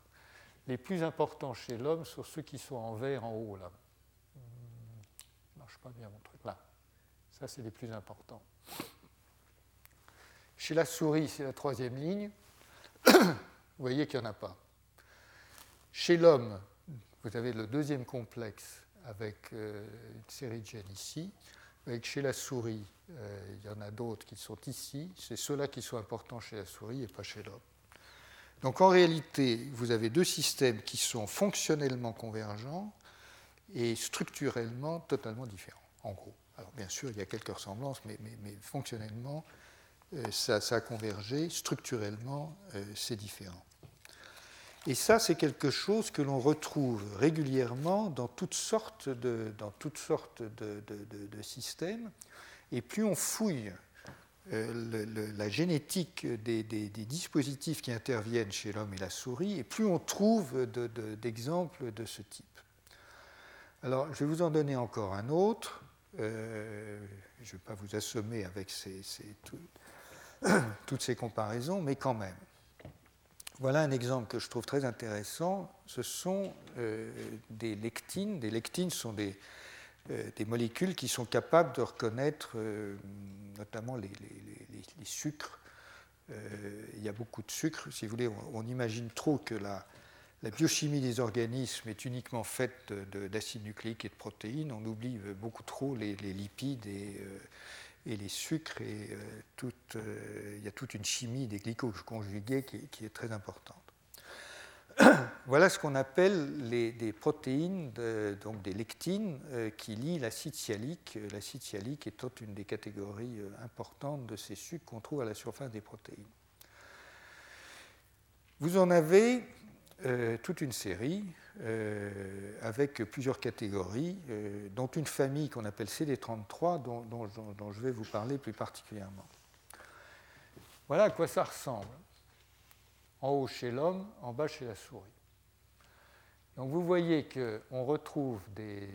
Les plus importants chez l'homme sont ceux qui sont en vert en haut, là. ne hmm, marche pas bien mon truc, là. Ça, c'est les plus importants. Chez la souris, c'est la troisième ligne. Vous voyez qu'il n'y en a pas. Chez l'homme, vous avez le deuxième complexe avec euh, une série de gènes ici. Chez la souris, euh, il y en a d'autres qui sont ici. C'est ceux-là qui sont importants chez la souris et pas chez l'homme. Donc en réalité, vous avez deux systèmes qui sont fonctionnellement convergents, est structurellement totalement différent, en gros. Alors bien sûr, il y a quelques ressemblances, mais, fonctionnellement, ça, ça, a convergé, structurellement, c'est différent. Et ça, c'est quelque chose que l'on retrouve régulièrement dans toutes sortes de, systèmes. Et plus on fouille euh, la génétique des, dispositifs qui interviennent chez l'homme et la souris, et plus on trouve d'exemples de, ce type. Alors, je vais vous en donner encore un autre. Euh, je ne vais pas vous assommer avec [COUGHS] toutes ces comparaisons, mais quand même. Voilà un exemple que je trouve très intéressant. Ce sont euh, des lectines. Des lectines sont des, des, molécules qui sont capables de reconnaître euh, notamment les, sucres. il y a beaucoup de sucre. Si vous voulez, on, imagine trop que la, la, biochimie des organismes est uniquement faite d'acides nucléiques et de protéines. On oublie beaucoup trop les, lipides et et les sucres, et euh, euh, il y a toute une chimie des glycoconjugués qui, qui est très importante. [COUGHS] voilà ce qu'on appelle des protéines, donc des lectines, euh, qui lient l'acide sialique, l'acide sialique étant une des catégories importantes de ces sucres qu'on trouve à la surface des protéines. Vous en avez toute une série. Euh, avec plusieurs catégories, euh, dont une famille qu'on appelle CD33, dont, je vais vous parler plus particulièrement. Voilà à quoi ça ressemble. En haut chez l'homme, en bas chez la souris. Donc vous voyez qu'on retrouve des,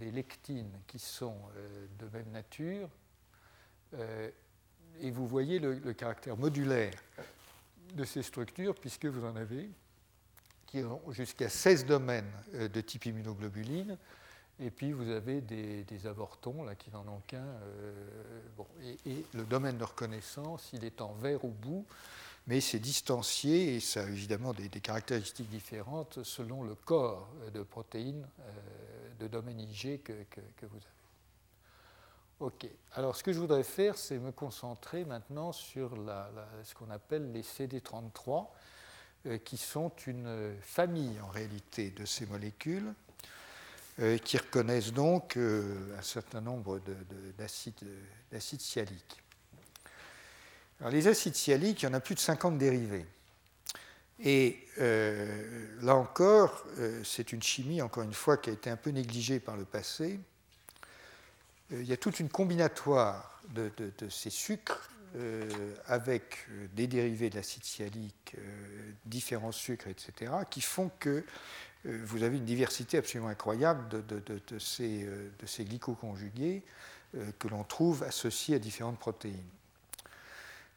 lectines qui sont euh, de même nature, et vous voyez le caractère modulaire de ces structures, puisque vous en avez qui ont jusqu'à 16 domaines euh, de type immunoglobuline. Et puis vous avez des, avortons là, qui n'en ont qu'un. Euh, bon, et, le domaine de reconnaissance, il est en vert au bout, mais c'est distancié et ça a évidemment des, caractéristiques différentes selon le corps de protéines euh, de domaine IG que, vous avez. OK. Alors ce que je voudrais faire, c'est me concentrer maintenant sur ce qu'on appelle les CD33 euh, qui sont une famille en réalité de ces molécules euh, qui reconnaissent donc un certain nombre d'acides sialiques. Les acides sialiques, il y en a plus de 50 dérivés. Et là encore, c'est une chimie, encore une fois, qui a été un peu négligée par le passé. il y a toute une combinatoire de ces sucres euh, avec euh, des dérivés de l'acide sialique, euh, différents sucres, etc., qui font que vous avez une diversité absolument incroyable de, ces, ces, glycoconjugués que l'on trouve associés à différentes protéines.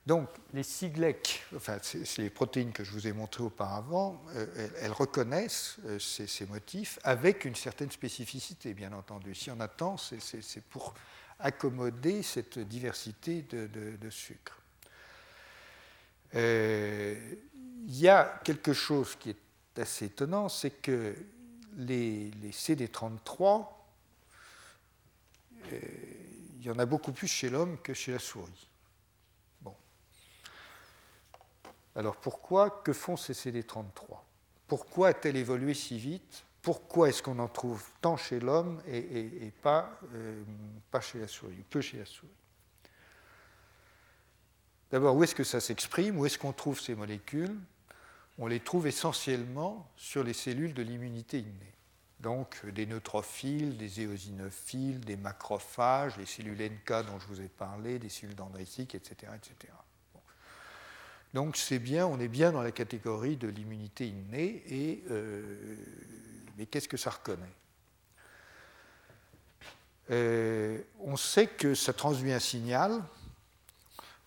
Donc, les siglec, enfin, c'est les protéines que je vous ai montrées auparavant, elles, reconnaissent ces, ces, motifs avec une certaine spécificité, bien entendu. Si on attend, c'est pour accommoder cette diversité de, sucres. Euh, il y a quelque chose qui est assez étonnant, c'est que les, CD33, euh, il y en a beaucoup plus chez l'homme que chez la souris. Bon. Alors pourquoi Que font ces CD33 Pourquoi a-t-elle évolué si vite? Pourquoi est-ce qu'on en trouve tant chez l'homme et, pas, euh, pas chez la souris, peu chez la souris? D'abord, où est-ce que ça s'exprime? Où est-ce qu'on trouve ces molécules? On les trouve essentiellement sur les cellules de l'immunité innée. Donc des neutrophiles, des éosinophiles, des macrophages, les cellules NK dont je vous ai parlé, des cellules dendritiques, etc. etc. Donc on est bien dans la catégorie de l'immunité innée euh, mais qu'est-ce que ça reconnaît? Euh, On sait que ça transmet un signal,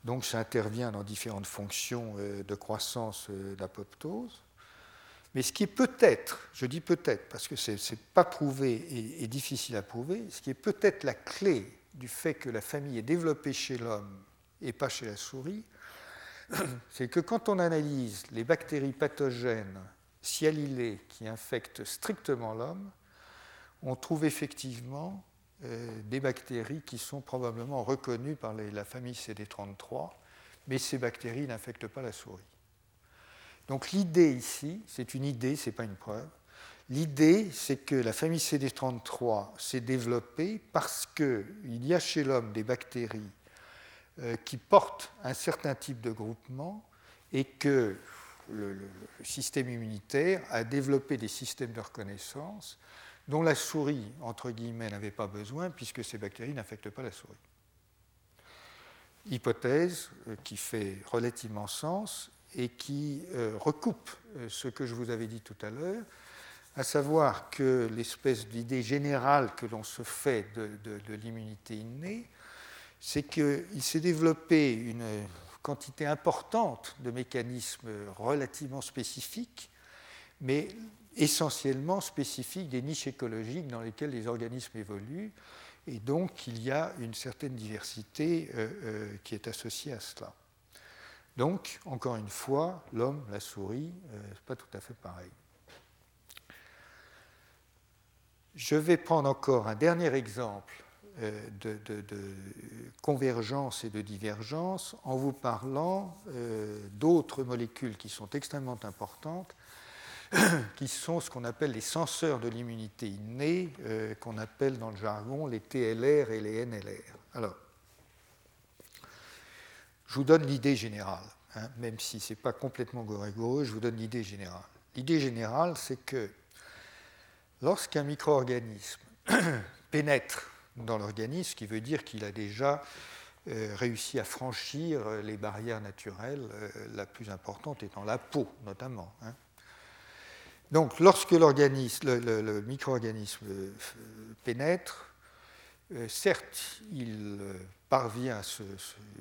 donc ça intervient dans différentes fonctions euh, de croissance d'apoptose. Mais ce qui est peut-être, je dis peut-être parce que ce n'est pas prouvé et, difficile à prouver, ce qui est peut-être la clé du fait que la famille est développée chez l'homme et pas chez la souris, [COUGHS] c'est que quand on analyse les bactéries pathogènes sialylés qui infectent strictement l'homme, on trouve effectivement euh, des bactéries qui sont probablement reconnues par la famille CD33, mais ces bactéries n'infectent pas la souris. Donc l'idée ici, c'est une idée, ce n'est pas une preuve, L'idée, c'est que la famille CD33 s'est développée parce qu'il y a chez l'homme des bactéries euh, qui portent un certain type de groupement et que le, système immunitaire a développé des systèmes de reconnaissance dont la souris, entre guillemets, n'avait pas besoin puisque ces bactéries n'affectent pas la souris. Hypothèse euh, qui fait relativement sens et qui euh, recoupe ce que je vous avais dit tout à l'heure, à savoir que l'espèce d'idée générale que l'on se fait de, l'immunité innée, c'est qu'il s'est développé une quantité importante de mécanismes relativement spécifiques, mais essentiellement spécifiques des niches écologiques dans lesquelles les organismes évoluent, et donc il y a une certaine diversité euh, euh, qui est associée à cela. Donc, encore une fois, l'homme, la souris, ce euh, n'est pas tout à fait pareil. Je vais prendre encore un dernier exemple euh, de, convergence et de divergence en vous parlant euh, d'autres molécules qui sont extrêmement importantes, [COUGHS] qui sont ce qu'on appelle les senseurs de l'immunité innée, euh, qu'on appelle dans le jargon les TLR et les NLR. Alors, je vous donne l'idée générale, hein, même si ce n'est pas complètement rigoureux, je vous donne l'idée générale. L'idée générale, c'est que Lorsqu'un micro-organisme [COUGHS] pénètre dans l'organisme, ce qui veut dire qu'il a déjà euh, réussi à franchir euh, les barrières naturelles, euh, la plus importante étant la peau notamment. Hein. Donc lorsque le, micro-organisme pénètre, certes, il,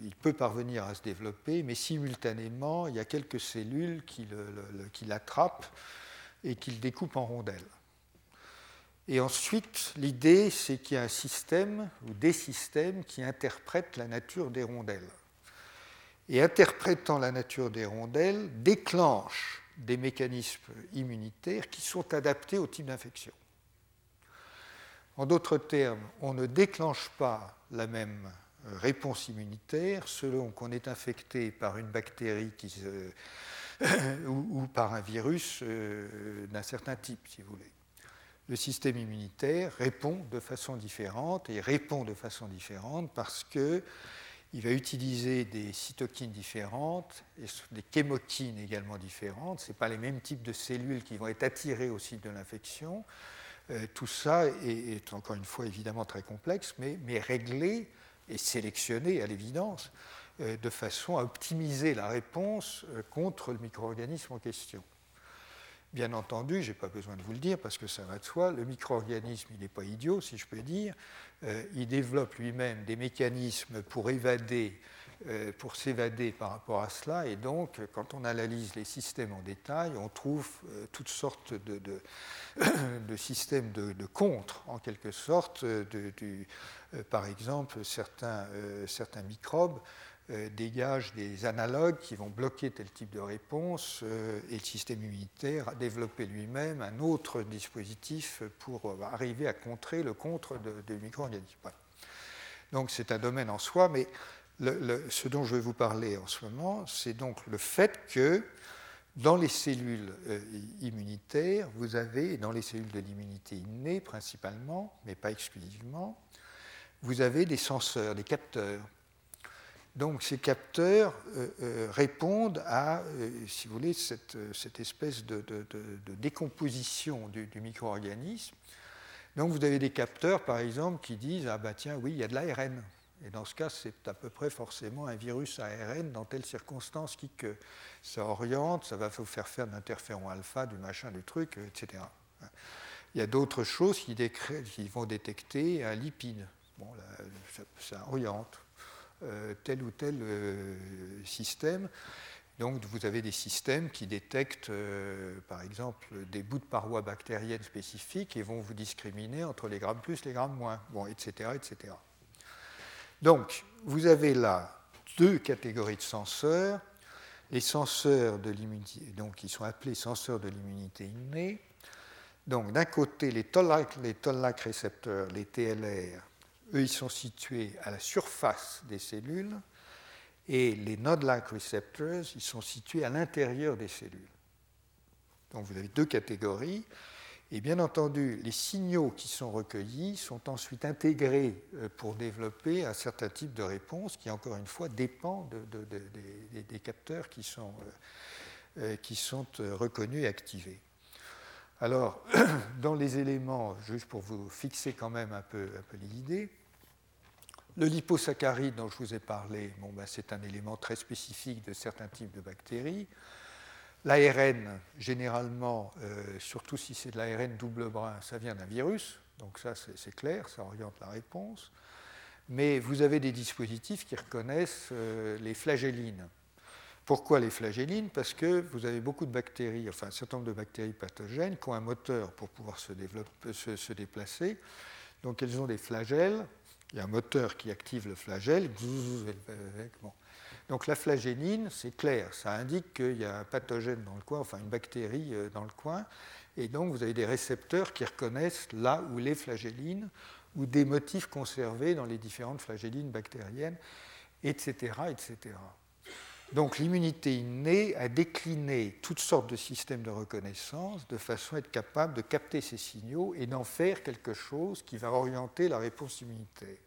il peut parvenir à se développer, mais simultanément, il y a quelques cellules qui l'attrapent et qui le découpent en rondelles. Et ensuite, l'idée, c'est qu'il y a un système ou des systèmes qui interprètent la nature des rondelles. Et interprétant la nature des rondelles, déclenchent des mécanismes immunitaires qui sont adaptés au type d'infection. En d'autres termes, on ne déclenche pas la même réponse immunitaire selon qu'on est infecté par une bactérie [COUGHS] ou, par un virus euh, d'un certain type, si vous voulez le système immunitaire répond de façon différente et répond de façon différente parce que il va utiliser des cytokines différentes et des chémokines également différentes. Ce pas les mêmes types de cellules qui vont être attirées au site de l'infection. Euh, tout ça est, encore une fois évidemment très complexe, mais, mais réglé et sélectionné à l'évidence euh, de façon à optimiser la réponse euh, contre le micro-organisme en question. Bien entendu, je n'ai pas besoin de vous le dire parce que ça va de soi, le micro-organisme, il n'est pas idiot, si je peux dire. Euh, il développe lui-même des mécanismes pour évader, euh, pour s'évader par rapport à cela. Et donc, quand on analyse les systèmes en détail, on trouve euh, toutes sortes de, [COUGHS] systèmes de, contre, en quelque sorte. Du, par exemple, certains, microbes dégage des analogues qui vont bloquer tel type de réponse euh, et le système immunitaire a développé lui-même un autre dispositif pour euh, arriver à contrer le contre de, de micro-organismes. Donc c'est un domaine en soi, mais ce dont je vais vous parler en ce moment, c'est donc le fait que dans les cellules immunitaires, vous avez, dans les cellules de l'immunité innée principalement, mais pas exclusivement, vous avez des senseurs, des capteurs donc ces capteurs euh, euh, répondent à, euh, si vous voulez, cette, espèce de, décomposition du, micro-organisme. Donc vous avez des capteurs, par exemple, qui disent Ah ben tiens, oui, il y a de l'ARN. Et dans ce cas, c'est à peu près forcément un virus ARN dans telle circonstance qui que ça oriente, ça va vous faire faire de l'interféron alpha, du machin, du truc, etc. Il y a d'autres choses qui, vont détecter un lipide. Bon, ça oriente. Euh, tel ou tel euh, système. Donc vous avez des systèmes qui détectent, euh, par exemple, des bouts de parois bactériennes spécifiques et vont vous discriminer entre les grammes plus, les grammes moins, bon, etc., etc. Donc vous avez là deux catégories de senseurs. Les senseurs de l'immunité, donc qui sont appelés senseurs de l'immunité innée. Donc d'un côté les toll-like récepteurs, les TLR, eux, ils sont situés à la surface des cellules et les node-like receptors, ils sont situés à l'intérieur des cellules. Donc vous avez deux catégories Et bien entendu, les signaux qui sont recueillis sont ensuite intégrés euh, pour développer un certain type de réponse qui, encore une fois, dépend des capteurs qui sont, euh, qui sont reconnus et activés. Alors, [CLEARS THROAT] dans les éléments, juste pour vous fixer quand même un peu, l'idée, le liposaccharide dont je vous ai parlé, bon, ben, c'est un élément très spécifique de certains types de bactéries. L'ARN, généralement, euh, surtout si c'est de l'ARN double brin, ça vient d'un virus, donc ça c'est clair, ça oriente la réponse. Mais vous avez des dispositifs qui reconnaissent euh, les flagellines. Pourquoi les flagellines? Parce que vous avez beaucoup de bactéries, enfin un certain nombre de bactéries pathogènes qui ont un moteur pour pouvoir se, se, déplacer. Donc elles ont des flagelles, il y a un moteur qui active le flagelle. Donc la flagéline, c'est clair, ça indique qu'il y a un pathogène dans le coin, enfin une bactérie euh, dans le coin, et donc vous avez des récepteurs qui reconnaissent là où les flagellines, ou des motifs conservés dans les différentes flagellines bactériennes, etc. etc. Donc l'immunité innée a décliné toutes sortes de systèmes de reconnaissance de façon à être capable de capter ces signaux et d'en faire quelque chose qui va orienter la réponse immunitaire.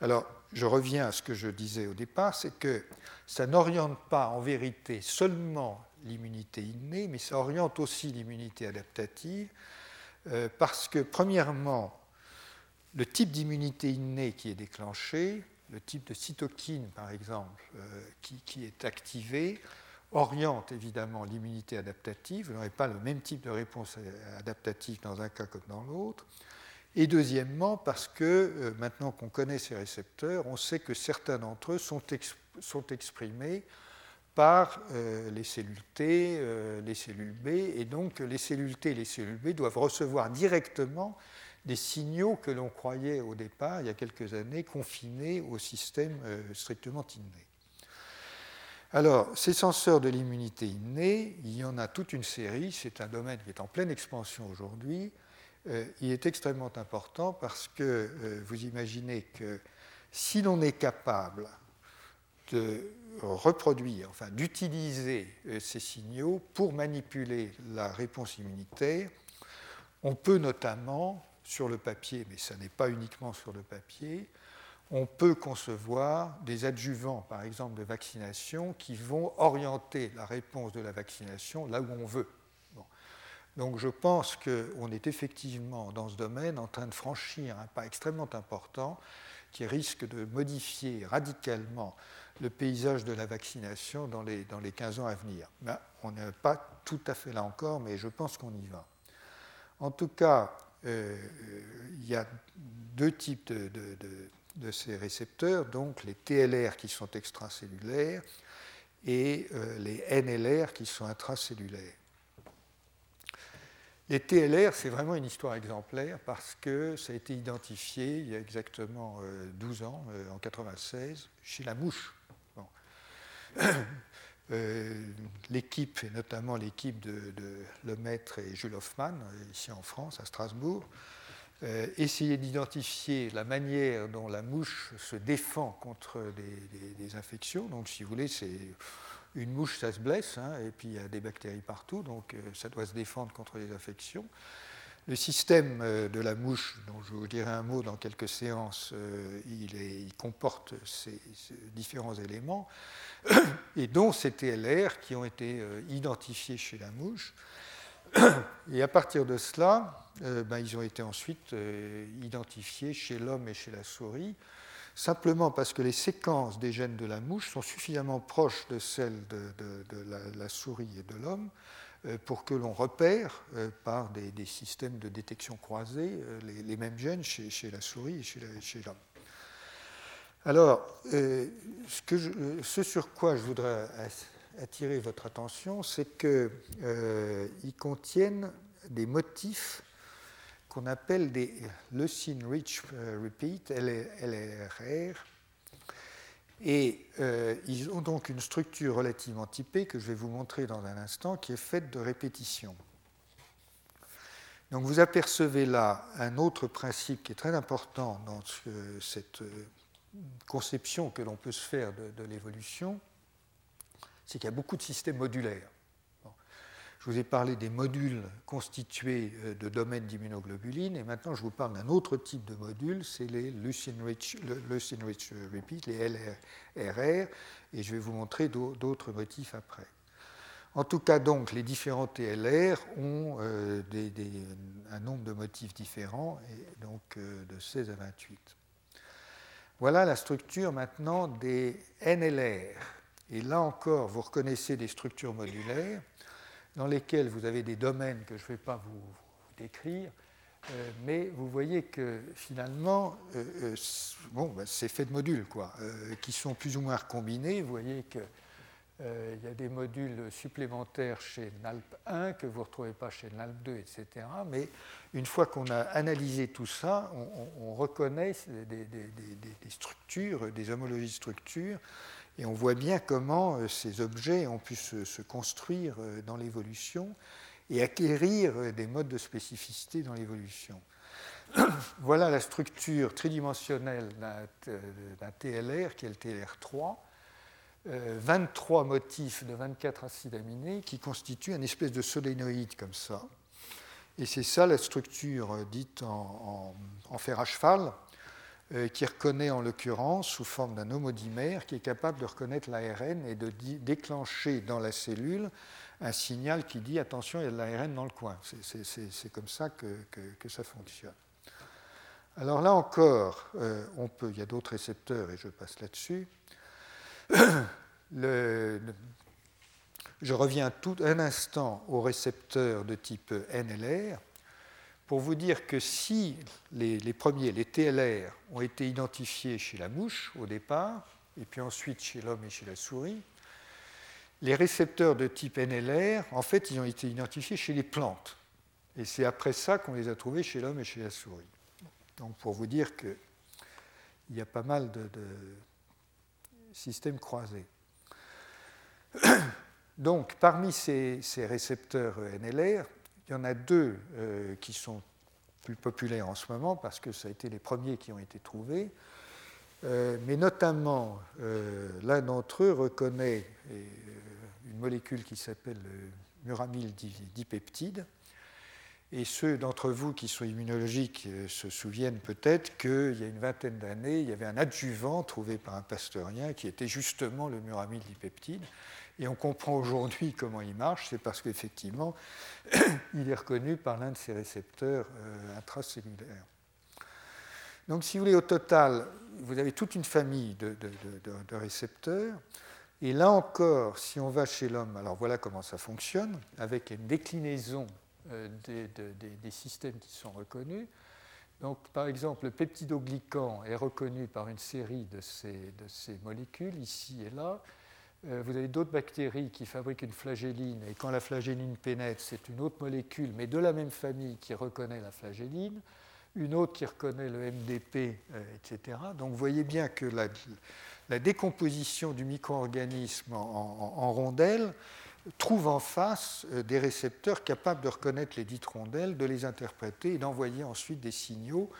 Alors, je reviens à ce que je disais au départ, c'est que ça n'oriente pas en vérité seulement l'immunité innée, mais ça oriente aussi l'immunité adaptative, euh, parce que, premièrement, le type d'immunité innée qui est déclenché, le type de cytokine, par exemple, euh, qui, est activé, oriente évidemment l'immunité adaptative. Vous n'aurez pas le même type de réponse adaptative dans un cas comme dans l'autre. Et deuxièmement, parce que euh, maintenant qu'on connaît ces récepteurs, on sait que certains d'entre eux sont, exprimés par euh, les cellules T, les cellules B, et donc les cellules T et les cellules B doivent recevoir directement des signaux que l'on croyait au départ, il y a quelques années, confinés au système strictement inné. Alors, ces senseurs de l'immunité innée, il y en a toute une série, c'est un domaine qui est en pleine expansion aujourd'hui. Euh, il est extrêmement important parce que euh, vous imaginez que si l'on est capable de reproduire, enfin d'utiliser euh, ces signaux pour manipuler la réponse immunitaire, on peut notamment, sur le papier, mais ce n'est pas uniquement sur le papier, on peut concevoir des adjuvants, par exemple, de vaccination qui vont orienter la réponse de la vaccination là où on veut. Donc je pense qu'on est effectivement dans ce domaine en train de franchir un pas extrêmement important qui risque de modifier radicalement le paysage de la vaccination dans les, dans les 15 ans à venir. Ben, on n'est pas tout à fait là encore, mais je pense qu'on y va. En tout cas, il y a deux types de, ces récepteurs, donc les TLR qui sont extracellulaires et euh, les NLR qui sont intracellulaires. Les TLR, c'est vraiment une histoire exemplaire parce que ça a été identifié il y a exactement 12 euh, ans, euh, en 1996, chez la mouche. [CLEARS THROAT] Euh, l'équipe, et notamment l'équipe de, Lemaître et Jules Hoffman, ici en France, à Strasbourg, essayaient d'identifier la manière dont la mouche se défend contre des infections. Donc, si vous voulez, c'est une mouche, ça se blesse, hein, et puis il y a des bactéries partout, donc euh, ça doit se défendre contre les infections. Le système euh, de la mouche, dont je vous dirai un mot dans quelques séances, euh, il, comporte ces, différents éléments, [COUGHS] et dont ces TLR qui ont été identifiés chez la mouche. [COUGHS] Et à partir de cela, ben, ils ont été ensuite identifiés chez l'homme et chez la souris simplement parce que les séquences des gènes de la mouche sont suffisamment proches de celles de, la, souris et de l'homme euh, pour que l'on repère euh, par des, systèmes de détection croisés euh, les, mêmes gènes chez, la souris et chez l'homme. Alors, ce, sur quoi je voudrais attirer votre attention, c'est qu'ils contiennent des motifs qu'on appelle des leucine rich euh, repeat, LRR. Et euh, ils ont donc une structure relativement typée que je vais vous montrer dans un instant, qui est faite de répétitions. Donc vous apercevez là un autre principe qui est très important dans cette euh, conception que l'on peut se faire de, l'évolution, c'est qu'il y a beaucoup de systèmes modulaires. Je vous ai parlé des modules constitués euh, de domaines d'immunoglobuline, et maintenant je vous parle d'un autre type de module, c'est les Leucine-Rich Repeat, les LRR, et je vais vous montrer d'autres motifs après. En tout cas, donc, les différents TLR ont euh, un nombre de motifs différents, donc euh, de 16 à 28. Voilà la structure maintenant des NLR. Et là encore, vous reconnaissez des structures modulaires dans lesquelles vous avez des domaines que je ne vais pas vous, décrire, euh, mais vous voyez que finalement, bon, ben, c'est fait de modules, quoi, qui sont plus ou moins recombinés. Vous voyez que euh, il y a des modules supplémentaires chez NALP 1 que vous ne retrouvez pas chez NALP 2, etc. Mais une fois qu'on a analysé tout ça, on, reconnaît des, structures, des homologies de structures, et on voit bien comment euh, ces objets ont pu se, construire euh, dans l'évolution et acquérir des modes de spécificité dans l'évolution. [COUGHS] voilà la structure tridimensionnelle d'un TLR qui est le TLR3 23 euh, motifs de 24 acides aminés qui constituent une espèce de solénoïde comme ça. Et c'est ça la structure euh, dite en, fer à cheval, euh, qui reconnaît en l'occurrence sous forme d'un homodimère qui est capable de reconnaître l'ARN et de déclencher dans la cellule un signal qui dit attention, il y a de l'ARN dans le coin. C'est comme ça que, ça fonctionne. Alors là encore, on peut, il y a d'autres récepteurs et je passe là-dessus. [COUGHS] Je reviens tout un instant aux récepteurs de type NLR pour vous dire que si les, premiers, les TLR, ont été identifiés chez la mouche au départ, et puis ensuite chez l'homme et chez la souris, les récepteurs de type NLR, en fait, ils ont été identifiés chez les plantes. Et c'est après ça qu'on les a trouvés chez l'homme et chez la souris. Donc pour vous dire qu'il y a pas mal de systèmes croisés. [COUGHS] Donc, parmi ces, récepteurs NLR, il y en a deux euh, qui sont plus populaires en ce moment parce que ça a été les premiers qui ont été trouvés. Euh, mais notamment, euh, l'un d'entre eux reconnaît une molécule qui s'appelle le muramyl dipeptide, et ceux d'entre vous qui sont immunologiques se souviennent peut-être qu'il y a une vingtaine d'années, il y avait un adjuvant trouvé par un pasteurien qui était justement le muramyl-dipeptide. Et on comprend aujourd'hui comment il marche, c'est parce qu'effectivement, [CLEARS THROAT] il est reconnu par l'un de ces récepteurs euh, intracellulaires. Donc, si vous voulez, au total, vous avez toute une famille de, récepteurs. Et là encore, si on va chez l'homme, alors voilà comment ça fonctionne, avec une déclinaison euh, des, systèmes qui sont reconnus. Donc, par exemple, le peptidoglycan est reconnu par une série de ces molécules, ici et là. Euh, vous avez d'autres bactéries qui fabriquent une flagelline, et quand la flagelline pénètre, c'est une autre molécule, mais de la même famille, qui reconnaît la flagelline, une autre qui reconnaît le MDP, euh, etc. Donc, vous voyez bien que la, décomposition du micro-organisme en, rondelles trouve en face euh, des récepteurs capables de reconnaître les dites rondelles, de les interpréter et d'envoyer ensuite des signaux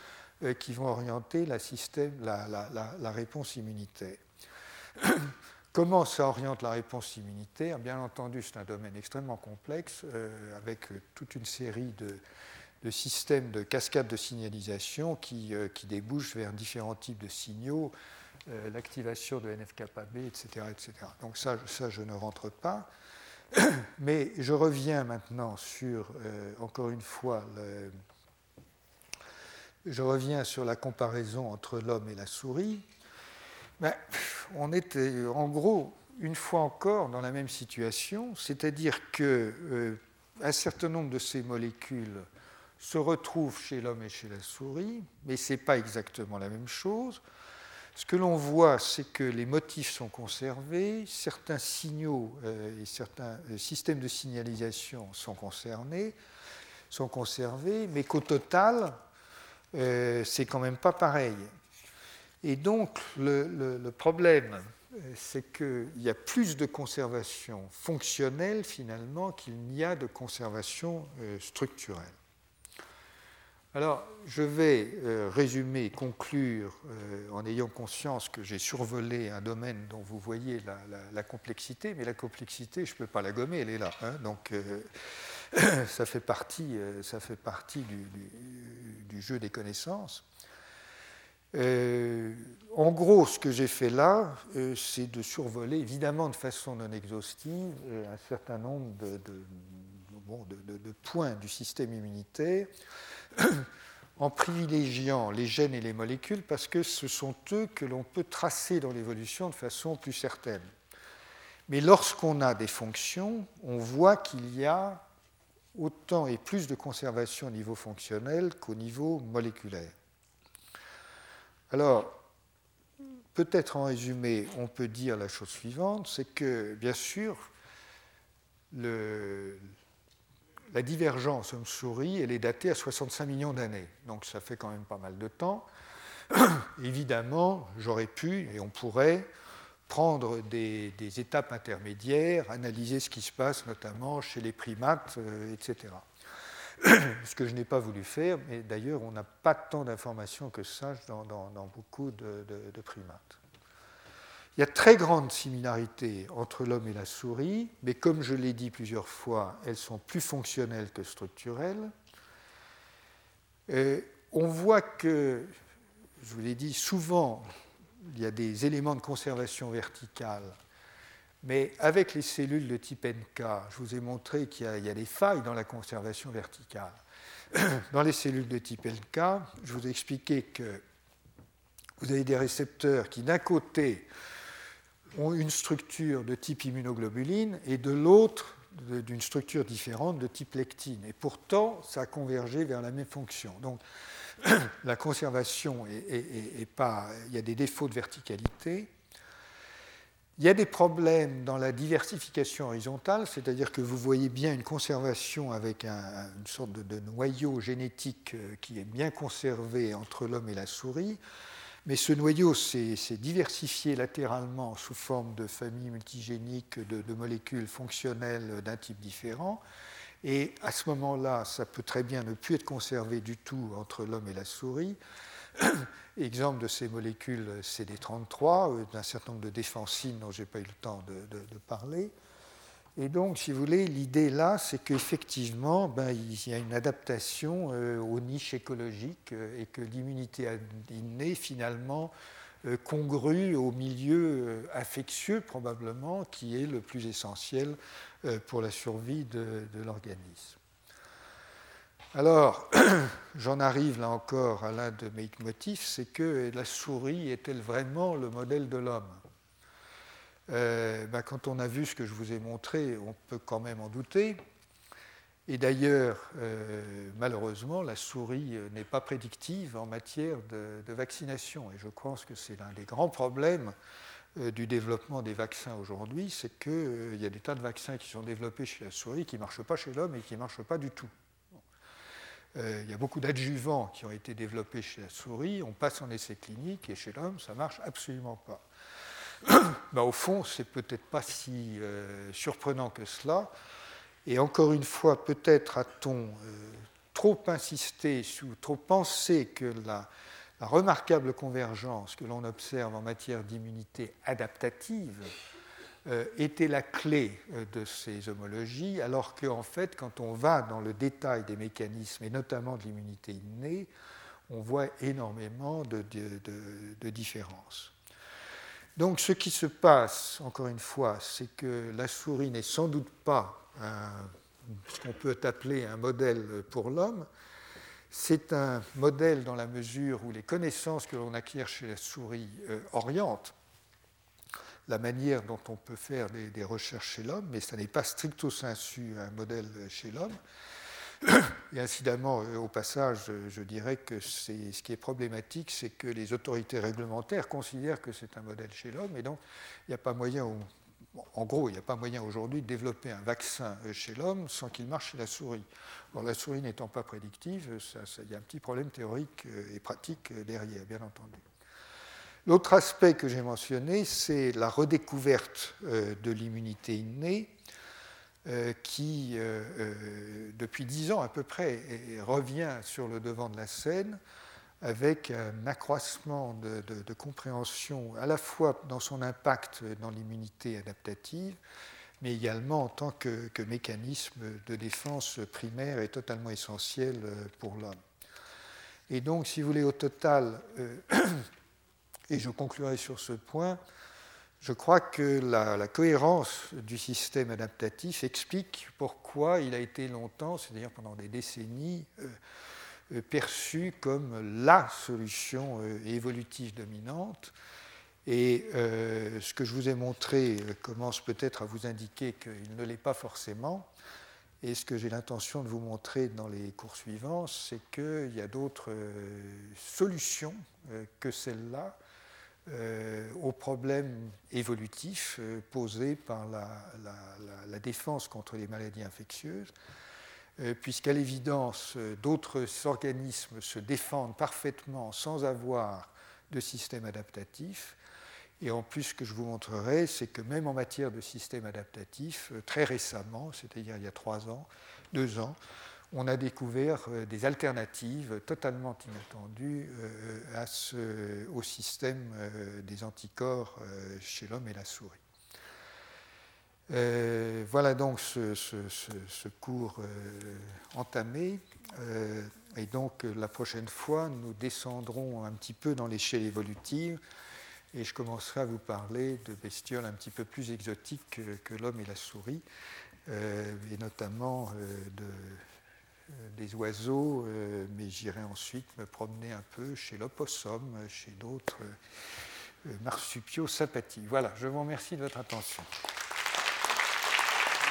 euh, qui vont orienter la, réponse immunitaire. [CLEARS THROAT] Comment ça oriente la réponse immunitaire? Bien entendu, c'est un domaine extrêmement complexe, euh, avec toute une série de, systèmes de cascades de signalisation qui, qui, débouchent vers différents types de signaux, l'activation de NF-κB, etc., etc. Donc ça, je ne rentre pas. [COUGHS] Mais je reviens maintenant sur, euh, encore une fois, je reviens sur la comparaison entre l'homme et la souris. Ben, on était en gros, une fois encore, dans la même situation, c'est-à-dire qu'un euh, certain nombre de ces molécules se retrouvent chez l'homme et chez la souris, mais ce n'est pas exactement la même chose. Ce que l'on voit, c'est que les motifs sont conservés, certains signaux euh, et certains euh, systèmes de signalisation sont concernés, sont conservés, mais qu'au total, euh, c'est quand même pas pareil. Et donc, le, problème, c'est qu'il y a plus de conservation fonctionnelle finalement qu'il n'y a de conservation structurelle. Alors, je vais euh, résumer, conclure euh, en ayant conscience que j'ai survolé un domaine dont vous voyez la, complexité, mais la complexité, je ne peux pas la gommer, elle est là. Hein. donc, euh, [COUGHS] ça fait partie, ça fait partie du, jeu des connaissances. En gros, ce que j'ai fait là, c'est de survoler, évidemment de façon non exhaustive, un certain nombre de, de points du système immunitaire [COUGHS] en privilégiant les gènes et les molécules parce que ce sont eux que l'on peut tracer dans l'évolution de façon plus certaine. Mais lorsqu'on a des fonctions, on voit qu'il y a autant et plus de conservation au niveau fonctionnel qu'au niveau moléculaire. Alors, peut-être en résumé, on peut dire la chose suivante, c'est que, bien sûr, la divergence homme-souris, elle est datée à 65 millions d'années. Donc ça fait quand même pas mal de temps. [COUGHS] Évidemment, j'aurais pu, et on pourrait, prendre des, étapes intermédiaires, analyser ce qui se passe notamment chez les primates, euh, etc. [COUGHS] ce que je n'ai pas voulu faire, mais d'ailleurs on n'a pas tant d'informations que ça dans, beaucoup de primates. Il y a très grande similarité entre l'homme et la souris, mais comme je l'ai dit plusieurs fois, elles sont plus fonctionnelles que structurelles. on voit que, je vous l'ai dit, souvent, il y a des éléments de conservation verticale, mais avec les cellules de type NK, je vous ai montré qu'il y, a des failles dans la conservation verticale. [CLEARS THROAT] Dans les cellules de type NK, je vous ai expliqué que vous avez des récepteurs qui, d'un côté, ont une structure de type immunoglobuline et de l'autre d'une structure différente de type lectine. Et pourtant, ça a convergé vers la même fonction. Donc, [CLEARS THROAT] la conservation est, pas. Il y a des défauts de verticalité. Il y a des problèmes dans la diversification horizontale, c'est-à-dire que vous voyez bien une conservation avec une sorte de, noyau génétique euh, qui est bien conservé entre l'homme et la souris. Mais ce noyau s'est diversifié latéralement sous forme de familles multigéniques de, molécules fonctionnelles d'un type différent. Et à ce moment-là, ça peut très bien ne plus être conservé du tout entre l'homme et la souris. [COUGHS] Exemple de ces molécules CD33, euh, d'un certain nombre de défensines dont je n'ai pas eu le temps de parler. Et donc, si vous voulez, l'idée là, c'est qu'effectivement, ben, il y a une adaptation euh, aux niches écologiques euh, et que l'immunité innée, finalement, congrue au milieu infectieux, probablement, qui est le plus essentiel pour la survie de l'organisme. Alors, [CLEARS THROAT] j'en arrive là encore à l'un de mes motifs, c'est que la souris est-elle vraiment le modèle de l'homme? Euh, bah, quand on a vu ce que je vous ai montré, on peut quand même en douter. Et d'ailleurs, euh, malheureusement, la souris euh, n'est pas prédictive en matière de, vaccination. Et je pense que c'est l'un des grands problèmes du développement des vaccins aujourd'hui, c'est qu'il y a des tas de vaccins qui sont développés chez la souris qui ne marchent pas chez l'homme et qui ne marchent pas du tout. Il y a beaucoup d'adjuvants qui ont été développés chez la souris, on passe en essai clinique et chez l'homme, ça ne marche absolument pas. [COUGHS] Bah, au fond, c'est peut-être pas si euh, surprenant que cela. Et encore une fois, peut-être a-t-on euh, trop insisté, ou trop pensé que la, remarquable convergence que l'on observe en matière d'immunité adaptative euh, était la clé de ces homologies, alors qu'en fait, quand on va dans le détail des mécanismes, et notamment de l'immunité innée, on voit énormément de différences. Donc ce qui se passe, encore une fois, c'est que la souris n'est sans doute pas ce qu'on peut appeler un modèle pour l'homme. C'est un modèle dans la mesure où les connaissances que l'on acquiert chez la souris euh, orientent la manière dont on peut faire des, recherches chez l'homme, mais ça n'est pas stricto sensu un modèle chez l'homme. [CLEARS THROAT] Et incidemment, euh, au passage, je dirais que ce qui est problématique, c'est que les autorités réglementaires considèrent que c'est un modèle chez l'homme, et donc il n'y a pas moyen, en gros, il n'y a pas moyen aujourd'hui de développer un vaccin euh, chez l'homme sans qu'il marche chez la souris. la souris n'étant pas prédictive, il y a un petit problème théorique euh, et pratique derrière, bien entendu. L'autre aspect que j'ai mentionné, c'est la redécouverte de l'immunité innée qui, depuis dix ans à peu près, revient sur le devant de la scène avec un accroissement de, compréhension à la fois dans son impact dans l'immunité adaptative, mais également en tant que, mécanisme de défense primaire et totalement essentiel euh, pour l'homme. Et donc, si vous voulez, au total, euh, et je conclurai sur ce point, je crois que la, cohérence du système adaptatif explique pourquoi il a été longtemps, c'est-à-dire pendant des décennies, euh, euh, perçu comme la solution euh, évolutive dominante. Et ce que je vous ai montré commence peut-être à vous indiquer qu'il ne l'est pas forcément. Et ce que j'ai l'intention de vous montrer dans les cours suivants, c'est qu'il y a d'autres solutions que celle-là aux problèmes évolutifs posés par la, défense contre les maladies infectieuses euh, puisqu'à l'évidence, euh, d'autres organismes se défendent parfaitement sans avoir de système adaptatif. Et en plus, ce que je vous montrerai, c'est que même en matière de système adaptatif, euh, très récemment, c'est-à-dire il y a trois ans, deux ans, on a découvert des alternatives totalement inattendues au système des anticorps chez l'homme et la souris. Euh, voilà donc ce, cours euh, entamé. Euh, et donc la prochaine fois, nous descendrons un petit peu dans l'échelle évolutive et je commencerai à vous parler de bestioles un petit peu plus exotiques que, l'homme et la souris, et notamment de, des oiseaux, mais j'irai ensuite me promener un peu chez l'opossum, chez d'autres marsupiaux sympathiques. Voilà, je vous remercie de votre attention.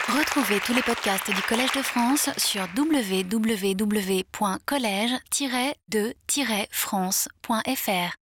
Retrouvez tous les podcasts du Collège de France sur www.collège-de-france.fr.